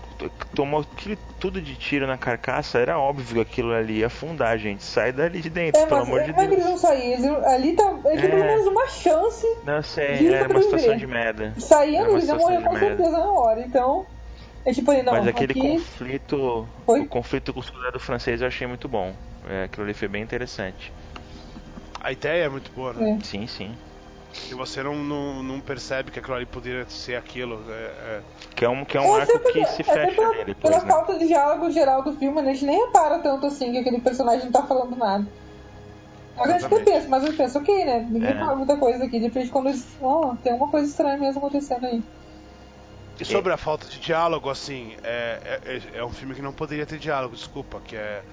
tomou aquilo tudo de tiro na carcaça, era óbvio que aquilo ali ia afundar, gente. Sai dali de dentro, É, pelo mas amor de como é que eles sair? Eles, ali tá, têm É. pelo menos uma chance. Não sei, era uma situação de merda. Saindo, eles iam morrer com certeza na hora. Então, é tipo não, Mas aquele aqui... conflito. Oi? O conflito com o soldado francês eu achei muito bom. É, aquilo ali foi bem interessante. A ideia é muito boa, né? É. Sim, sim. E você não, não, não percebe que aquilo ali poderia ser aquilo. É, é. Que é um, que é um É, arco que se é fecha sempre ali depois, Pela né? falta de diálogo geral do filme, né, a gente nem repara tanto assim que aquele personagem não tá falando nada. A gente até Exatamente. pensa, mas eu penso, ok, né? Ninguém É. fala muita coisa aqui. De repente, quando eles. Oh, tem alguma coisa estranha mesmo acontecendo aí. E sobre a falta de diálogo, assim, é, é, é- é um filme que não poderia ter diálogo, desculpa, que é,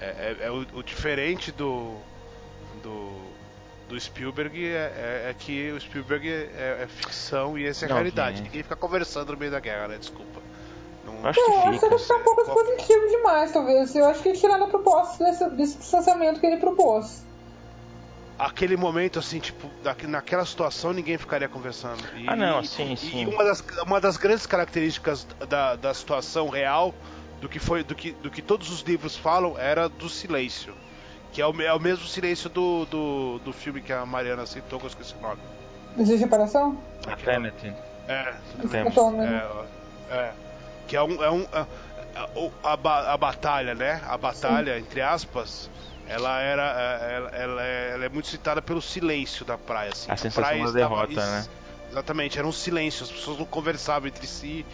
é, é- é o, o diferente do, do, do Spielberg é, é- é que o Spielberg é, é ficção e essa é a Não, realidade. Ninguém fica conversando no meio da guerra, né? Desculpa. Não, acho É, que eu acho que ele fica um pouco expositivo demais, talvez. Eu acho que eles tiraram a proposta desse, desse distanciamento que ele propôs. Aquele momento, assim, tipo, naquela situação ninguém ficaria conversando. E- Ah, não, e- sim, e sim. uma das, uma das grandes características da, da situação real, do que foi, do que, do que todos os livros falam, era do silêncio. Que é o, é o mesmo silêncio do, do, do filme que a Mariana citou, que eu esqueci o nome. Desejo de reparação? A Tenet. É, né? é, é, que é um, é um a, a, a ba- a batalha, né? A batalha entre aspas, ela era, é, ela, ela é, ela é muito citada pelo silêncio da praia, assim. A sensação praia da estava- derrota, né? Exatamente, era um silêncio, as pessoas não conversavam entre si.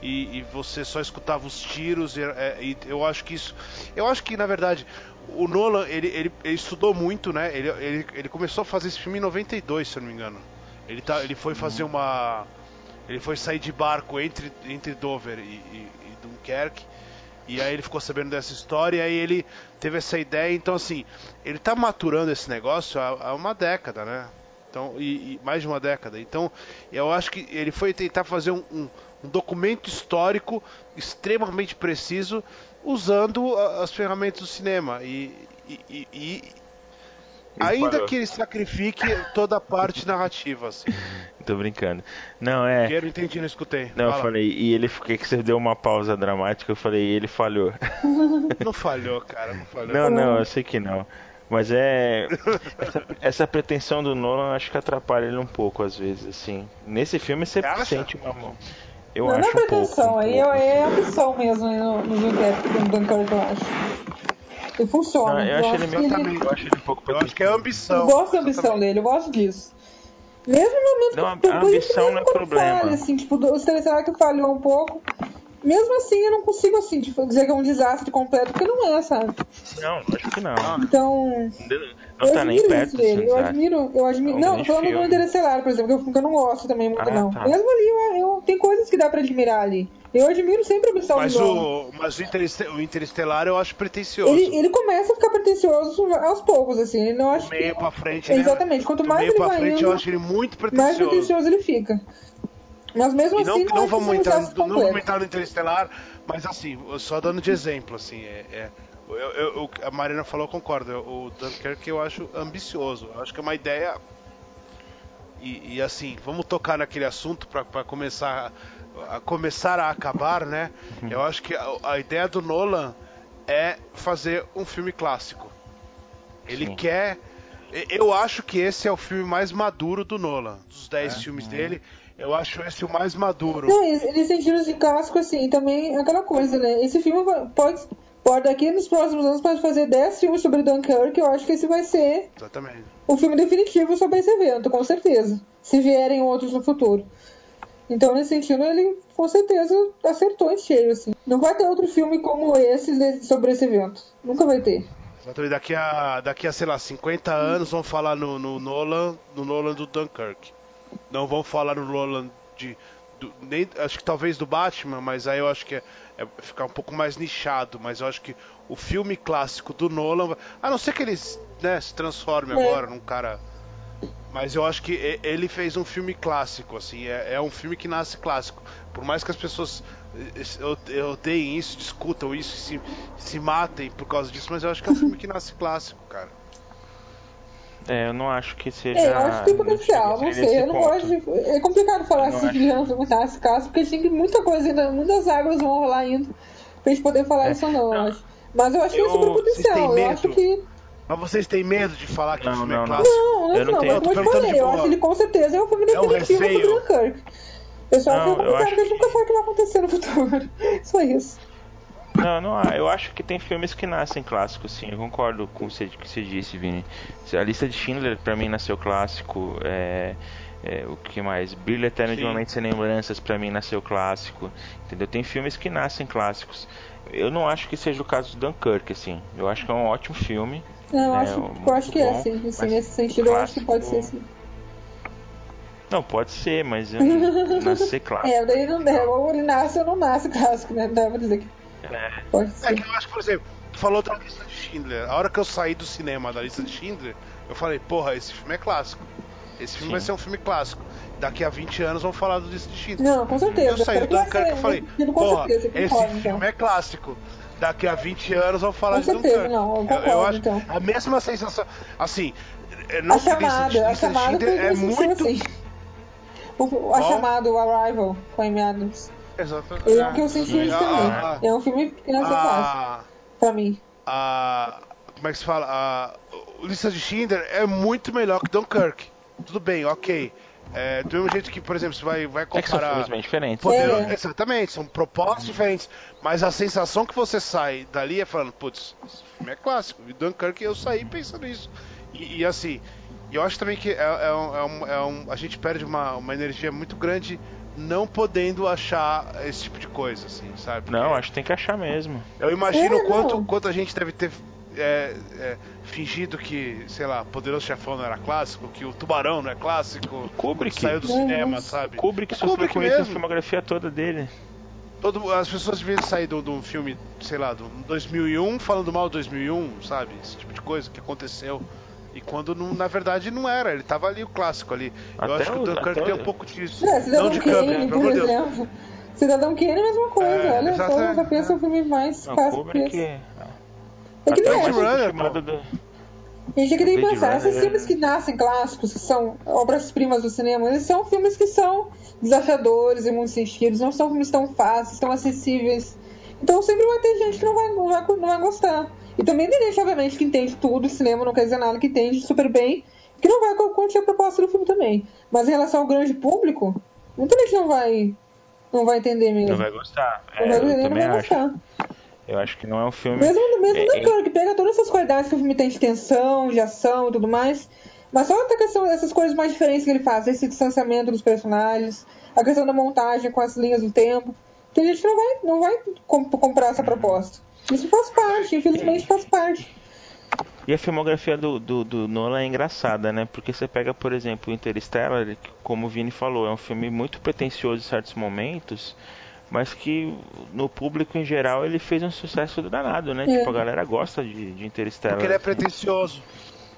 E, e você só escutava os tiros e, é, e eu acho que isso eu acho que na verdade o Nolan ele, ele, ele estudou muito né ele, ele, ele começou a fazer esse filme em 92 se eu não me engano ele tá ele foi fazer uma ele foi sair de barco entre, entre Dover e, e, e Dunkerque. E aí ele ficou sabendo dessa história e aí ele teve essa ideia. Então, assim, ele tá maturando esse negócio há, há uma década, né? Então, e, e mais de uma década. Então, eu acho que ele foi tentar fazer um, um- um documento histórico extremamente preciso usando as ferramentas do cinema. E- e- e- ainda falhou. que ele sacrifique toda a parte narrativa, assim. [laughs] Tô brincando. Não, é. Eu não entendi, não escutei. Não, eu Fala. falei, e ele, por que você deu uma pausa dramática? Eu falei, e ele falhou. [laughs] Não falhou, cara, não falhou. Não, não, eu sei que não. Mas é. [laughs] Essa, essa pretensão do Nolan acho que atrapalha ele um pouco, às vezes, assim. Nesse filme você Acha? sente uma mão. Eu não, acho não é um pouco. pretensão, um aí pouco, é, é assim. ambição mesmo no, no Dunkerque, no Dunkirk, eu acho. E funciona. Não, eu acho ele que meio ele- Eu acho ele um pouco Eu acho que é ambição. Eu gosto da ambição Exatamente. dele, eu gosto disso. Mesmo no momento Não, que a ambição não é problema. Falha, assim, tipo, o Interestelar que falhou um pouco. Mesmo assim, eu não consigo assim, tipo, dizer que é um desastre completo, porque não é, sabe? Não, acho que não. Então. Não eu tá nem admiro perto dele. Eu admiro, eu admiro. É um não, grande falando do. Interestelar, por exemplo, que eu não gosto também muito, Ah, não. tá. Mesmo ali, eu, eu- tem coisas que dá pra admirar ali. Eu admiro sempre a ambição Mas do o, mas o, Intereste- o Interestelar eu acho pretencioso. Ele, ele começa a ficar pretencioso aos poucos, assim. Ele não Do acha meio que... pra frente, né? Exatamente. Quanto Do mais meio ele pra vai frente indo, eu acho ele muito mais pretencioso. pretencioso ele fica. Mas mesmo E não, assim, não, é vamos um entrar, não vamos entrar no Interestelar, mas assim, só dando de exemplo, assim, é, é- eu- eu- a Marina falou, eu concordo, o Dunkirk eu acho ambicioso, eu acho que é uma ideia e, e, assim, vamos tocar naquele assunto para começar a começar a acabar, né? Eu acho que a, a ideia do Nolan é fazer um filme clássico. Ele Sim. quer. e- Eu acho que esse é o filme mais maduro do Nolan. Dos 10 filmes dele, eu acho esse o mais maduro. Não, eles, sentiram de clássico, assim, também aquela coisa, né? Esse filme pode, pode daqui nos próximos anos, pode fazer 10 filmes sobre Dunkirk, eu acho que esse vai ser Exatamente. o filme definitivo sobre esse evento, com certeza. Se vierem outros no futuro. Então, nesse sentido, ele com certeza acertou em cheio, assim. Não vai ter outro filme como esse sobre esse evento. Nunca vai ter. Exatamente. Daqui a, daqui a, sei lá, 50 anos vão falar no, no Nolan, no Nolan do Dunkirk. Não vão falar no Nolan de. do- nem, acho que talvez do Batman, mas aí eu acho que é, é ficar um pouco mais nichado. Mas eu acho que o filme clássico do Nolan. A não ser que ele né, se transforme É. agora num cara. Mas eu acho que ele fez um filme clássico, assim, é, é um filme que nasce clássico. Por mais que as pessoas ode- odeiem isso, discutam isso, se, se matem por causa disso, mas eu acho que é um filme que nasce clássico, cara. É, eu não acho que seja. É, eu acho que tem potencial, não sei. Eu não ponto. gosto de. É complicado falar assim acho. de lançar esse caso, porque tem que muita coisa ainda, muitas águas vão rolar ainda pra gente poder falar É. isso ou não, eu Não. acho. Mas eu acho que tem Eu- super vocês têm potencial. Eu acho que. Mas vocês têm medo de falar que o Não, filme não, é não. clássico? Não, não, Eu não não, tenho- mas como eu te perguntando falei, eu acho que ele com certeza é o filme É um definitivo do Dunkirk. Eu só Não, acho que é eu complicado acho que a gente nunca sabe o que vai acontecer no futuro. [laughs] Só isso. Não, não há. Eu acho que tem filmes que nascem clássicos, sim. Eu concordo com o que você disse, Vini. A lista de Schindler, pra mim, nasceu clássico. É, é, o que mais? Brilho Eterno de Momentos Sem Lembranças, pra mim, nasceu clássico. Entendeu? Tem filmes que nascem clássicos. Eu não acho que seja o caso do Dunkirk, assim. Eu acho que é um ótimo filme. Não, eu, né, acho, eu acho que é, bom, é, sim. assim. Nesse sentido, eu acho que pode ser, sim. Não, pode ser, mas eu [laughs] nascer clássico. É, daí não é, ou ele nasce ou não nasce clássico, né? Dá pra dizer que. É. Pode ser. É que eu acho, por exemplo, tu falou da lista de Schindler. A hora que eu saí do cinema da lista de Schindler, eu falei, porra, esse filme é clássico. Esse filme Sim. vai ser um filme clássico. Daqui a 20 anos vão falar do lista de Schindler. Não, com certeza. Eu saí do Dunkirk e falei, porra, esse filme então. é clássico daqui a 20 anos vão falar Com de certeza, Dunkirk. Não, eu, concordo, eu acho então. a mesma sensação. Assim, não a chamada, a chamada é muito. Assim. O, a chamada, o Arrival, com Amy Adams. Exatamente. É eu senti isso também. Ah, é um filme que não é fácil. Pra mim. A, como é que se fala? A, Lista de Schindler é muito melhor que Dunkirk. Tudo bem, ok. É, do mesmo jeito que, por exemplo, você vai, vai comparar. É que são filmes bem diferentes. Poder... É. Exatamente, são propostas diferentes. Mas a sensação que você sai dali é falando, putz, esse filme é clássico. E Dunkirk eu saí pensando nisso. E, e assim, eu acho também que é, é, um, é, um, é um, a gente perde uma, uma energia muito grande não podendo achar esse tipo de coisa, assim, sabe? Porque não, acho que tem que achar mesmo. Eu imagino é, quanto, quanto a gente deve ter é, é, fingido que, sei lá, Poderoso Chefão não era clássico, que o Tubarão não é clássico, Kubrick saiu do cinema, sabe? Kubrick sofreu com isso a filmografia toda dele. Todo, as pessoas deviam sair de um filme, sei lá, do 2001, falando mal do 2001, sabe? Esse tipo de coisa que aconteceu. E quando não, na verdade não era, ele tava ali o clássico ali. Até Eu acho que o Dunkirk tem um pouco disso. É, não de câmera, pelo amor de Deus. Cidadão Kane é a mesma coisa, é, olha só, já pensa o filme mais clássico que esse. É que não é. Runner, do... A gente tem que pensar, esses é filmes que nascem clássicos, que são obras-primas do cinema, eles são filmes que são desafiadores em muitos sentidos, não são filmes tão fáceis, tão acessíveis. Então sempre vai ter gente que não vai, não vai, não vai gostar. E também tem gente, obviamente, que entende tudo, cinema não quer dizer nada, que entende super bem, que não vai curtir a proposta do filme também. Mas em relação ao grande público, muita gente não vai, não vai entender mesmo. Não vai gostar. Não é, vai entender, não vai acho. gostar. Eu acho que não é um filme. Mesmo, mesmo é, é... que pega todas essas qualidades que o filme tem de tensão, de ação e tudo mais. Mas só a questão dessas coisas mais diferentes que ele faz, esse distanciamento dos personagens, a questão da montagem com as linhas do tempo. Tem gente que não vai, não vai comp comprar essa proposta. Isso faz parte, infelizmente faz parte. E a filmografia do, do, do, Nolan é engraçada, né? Porque você pega, por exemplo, o Interstellar, que, como o Vini falou, é um filme muito pretencioso em certos momentos, mas que no público em geral ele fez um sucesso danado, né? É. Tipo, a galera gosta de, de Interstellar. Porque ele é pretencioso.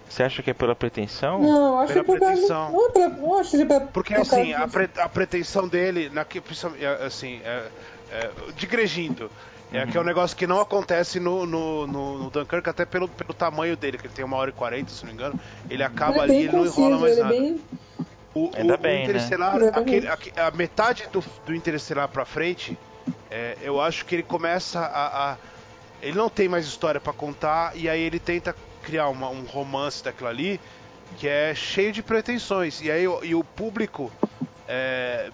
Você acha que é pela pretensão? Não, acho pela que é pretensão. Não, é pela, não acho que é pela, Porque assim, a, pre, a pretensão dele, na, é, assim, é, é, digregindo, é que é um negócio que não acontece no, no, no, no, Dunkirk, até pelo, pelo tamanho dele, que ele tem uma hora e quarenta, se não me engano. Ele acaba ele é ali e ele não enrola mais nada. Bem... O, Ainda o, bem, o Interestelar, né? aquele, a, a, metade do, do Interestelar pra frente, é, eu acho que ele começa a, a, Ele não tem mais história para contar, e aí ele tenta criar uma, um romance daquilo ali que é cheio de pretensões. E aí e o público é,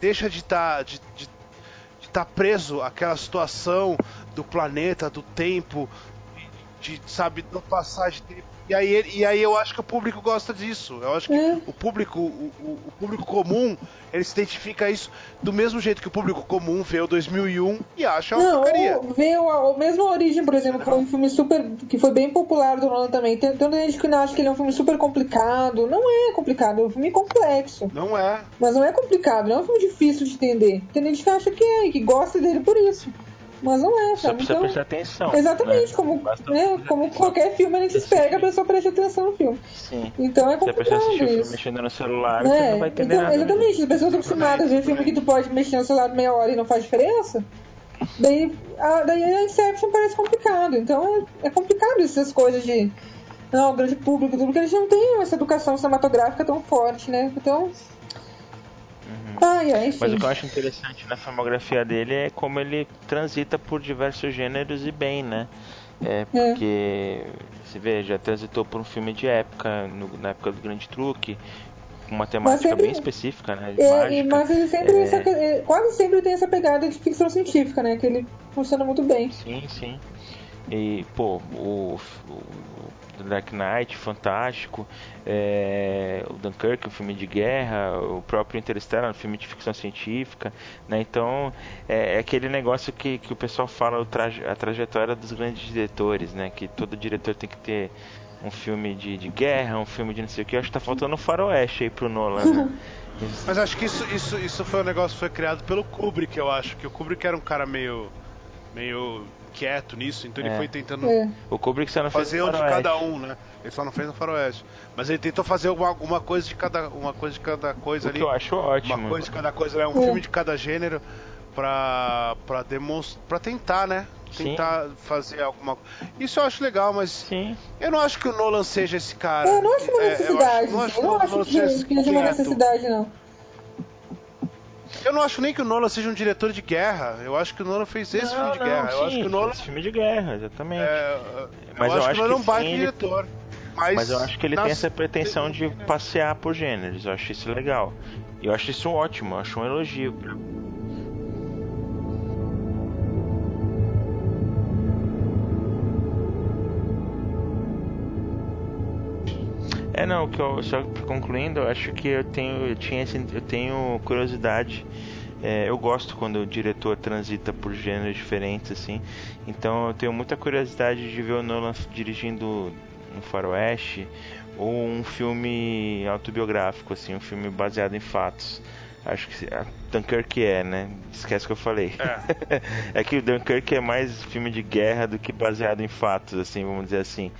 deixa de estar. Tá, de, de, tá preso àquela situação do planeta, do tempo, de, sabe, do passagem de e aí, e aí eu acho que o público gosta disso. Eu acho que é. o público, o, o, o, público comum, ele se identifica isso do mesmo jeito que o público comum vê o 2001 e acha uma Não, porcaria. Vê a, a mesma origem, por exemplo, que foi um filme super que foi bem popular do Nolan também. Tem tanta gente que não acha que ele é um filme super complicado. Não é complicado, é um filme complexo. Não é. Mas não é complicado, não é um filme difícil de entender. Tem gente que acha que é e que gosta dele por isso. Mas não é, sabe? Só precisa então, prestar atenção. Exatamente, né? como, né, como qualquer filme a gente espera a pessoa preste atenção no filme. Sim. Então é complicado. Se a pessoa assistir filme mexendo no celular, é, você não vai entender então, nada. Exatamente, as pessoas estão acostumadas a ver filme que tu pode mexer no celular meia hora e não faz diferença. Daí a, daí a Inception parece complicado. Então é, é complicado essas coisas de. Não, o grande público, tudo, porque eles não têm essa educação cinematográfica tão forte, né? Então Ai, ai, Mas o que eu acho interessante na filmografia dele é como ele transita por diversos gêneros e bem, né? É, é. porque é. você vê, já transitou por um filme de época, no, na época do Grande Truque, com uma temática sempre, bem específica, né? É, mágica, mas ele sempre é... essa, quase sempre tem essa pegada de ficção científica, né? Que ele funciona muito bem. Sim, sim. E, pô, o, o Dark Knight, fantástico. É, o Dunkirk, um filme de guerra. O próprio Interstellar, um filme de ficção científica. Né? Então, é, é aquele negócio que, que o pessoal fala, traje, a trajetória dos grandes diretores, né? Que todo diretor tem que ter um filme de, de guerra, um filme de não sei o que. Acho que tá faltando um faroeste aí pro Nolan, né? [laughs] Mas acho que isso, isso, isso foi um negócio que foi criado pelo Kubrick, eu acho. Que o Kubrick era um cara meio. meio quieto nisso, então é. ele foi tentando É. O Kubrick só não fazer fez um de cada um, né? Ele só não fez no faroeste. Mas ele tentou fazer uma, uma coisa de cada uma coisa de cada coisa O ali. que eu acho ótimo. Uma coisa de cada coisa, é um É. filme de cada gênero pra para demonstrar, para tentar, né? Sim. Tentar fazer alguma Isso eu acho legal, mas Sim. eu não acho que o Nolan seja esse cara. Eu não acho uma É, necessidade. eu acho, Eu não que o acho Nolan que seja que seja uma necessidade, não. Eu não acho nem que o Nolan seja um diretor de guerra. Eu acho que o Nolan fez esse Não, filme de não, guerra. eu sim, acho que o Nolan esse filme de guerra, exatamente. é, Mas eu, eu acho que o Nolan é um baita sim, ele- diretor. Mas, Mas eu acho que ele nas- tem essa pretensão de [laughs] passear por gêneros. Eu acho isso legal. E eu acho isso ótimo, eu acho um elogio. É não, que eu, só concluindo, eu acho que eu tenho, eu tinha, esse- eu tenho curiosidade. é, eu gosto quando o diretor transita por gêneros diferentes assim. Então eu tenho muita curiosidade de ver o Nolan dirigindo um faroeste ou um filme autobiográfico assim, um filme baseado em fatos. Acho que a Dunkirk é, né? Esquece que eu falei. É. [laughs] que o Dunkirk é mais filme de guerra do que baseado em fatos, assim, vamos dizer assim.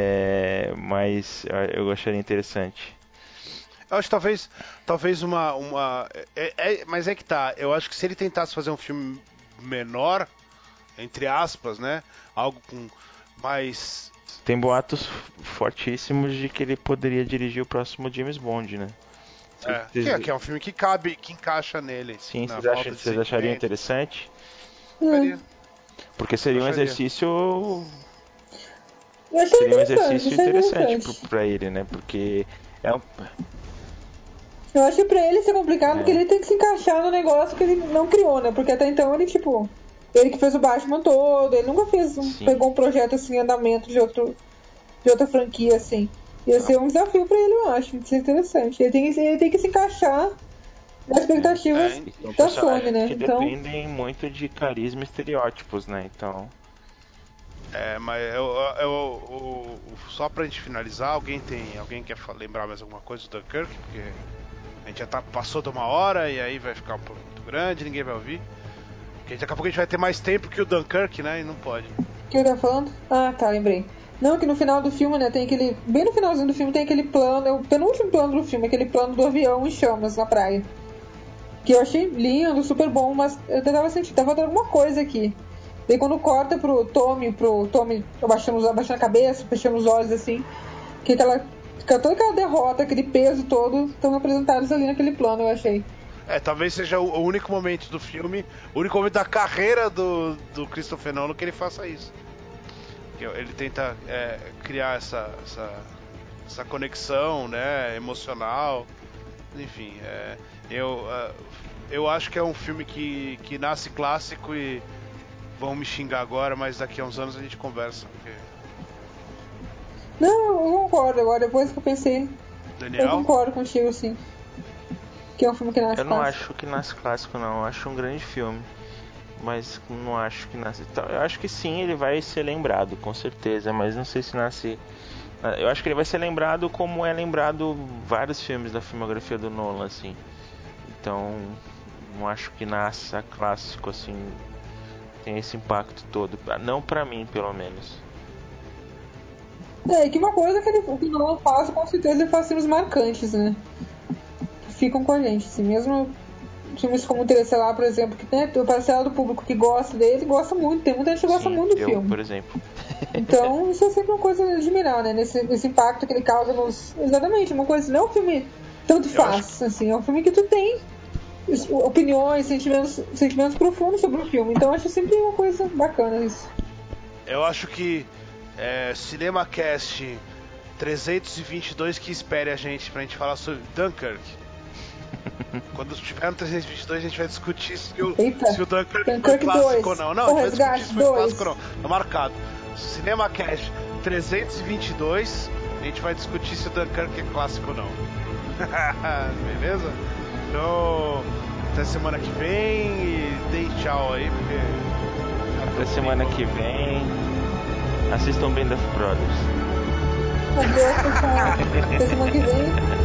É, mas eu gostaria interessante. Eu acho que talvez, talvez uma, uma é- é- mas é que tá. Eu acho que se ele tentasse fazer um filme menor, entre aspas, né, algo com mais Tem boatos fortíssimos de que ele poderia dirigir o próximo James Bond, né? é, Vocês- que, é, é um filme que cabe, que encaixa nele. Sim, vocês, acham, vocês achariam interessante? Faria. Porque seria um exercício seria um interessante, exercício achei interessante pro- pra ele, né? Porque é um, Eu acho que pra ele ser complicado É. porque ele tem que se encaixar no negócio que ele não criou, né? Porque até então ele, tipo, ele que fez o Batman todo, ele nunca fez um, Sim. pegou um projeto assim em andamento de outro de outra franquia assim. Ia ser um desafio pra ele, eu acho, ia ser interessante. Ele tem, que- ele tem que se encaixar nas expectativas É, da personagens Sony, né? que Então, dependem muito de carisma e estereótipos, né? Então, É, mas eu, eu, eu- eu- só pra gente finalizar, alguém tem. Alguém quer lembrar mais alguma coisa do Dunkirk? Porque a gente já tá, passou de uma hora e aí vai ficar um pouco muito grande, ninguém vai ouvir. Porque daqui a pouco a gente vai ter mais tempo que o Dunkirk, né? E não pode. o que eu tava falando? Ah, tá, lembrei. Não, que no final do filme, né, tem aquele. Bem no finalzinho do filme tem aquele plano, é o penúltimo plano do filme, aquele plano do avião em chamas na praia. Que eu achei lindo, super bom, mas eu tentava sentir, tava faltando alguma coisa aqui. Daí quando corta pro Tommy, pro Tommy abaixando, abaixando a cabeça, fechando os olhos assim, que aquela. Toda aquela derrota, aquele peso todo, estão representados ali naquele plano, eu achei. É, talvez seja o, único momento do filme, o único momento da carreira do, do Christopher Nolan que ele faça isso. Ele tenta é, criar essa, essa, essa conexão né, emocional. Enfim, é, eu, é, eu acho que é um filme que, que nasce clássico e vão me xingar agora, mas daqui a uns anos a gente conversa. Porque... Não, eu concordo agora, depois que eu pensei, eu Daniel? concordo contigo, sim. Que é um filme que nasce eu não clássico. acho que nasce clássico, não. Eu acho um grande filme. Mas não acho que nasce. então, Eu acho que sim, ele vai ser lembrado, com certeza. Mas não sei se nasce. Eu acho que ele vai ser lembrado como é lembrado vários filmes da filmografia do Nolan, assim. Então, não acho que nasça clássico, assim. Tem esse impacto todo. Não pra mim, pelo menos. É, que uma coisa que ele que o Nolan faz, com certeza ele faz filmes marcantes, né? Que ficam com a gente, assim, mesmo filmes como Interestelar, por exemplo, que né, o parcela do público que gosta dele, gosta muito, tem muita gente que gosta Sim, muito do eu, filme. por exemplo. [laughs] Então, isso é sempre uma coisa a admirar, né? Nesse, nesse impacto que ele causa nos. Exatamente, uma coisa, não é um filme tanto faz, assim, é um filme que tu tem opiniões, sentimentos, sentimentos profundos sobre o filme. Então, eu acho sempre uma coisa bacana isso. Eu acho que é, CinemaCast 322 que espere a gente pra gente falar sobre Dunkirk. [laughs] Quando tiver no 322, a gente vai discutir se o, Eita. se o Dunkirk foi Dunkirk clássico 2. ou não. Não, O a gente vai discutir se foi 2. clássico ou não. Tá marcado. Cinema Cash 322, a gente vai discutir se o Dunkirk é clássico ou não. [laughs] Beleza? No... Até semana que vem e dei tchau aí, porque. Até semana que vem. Assistam Band of Brothers. Adeus, pessoal. [laughs] Até semana que vem.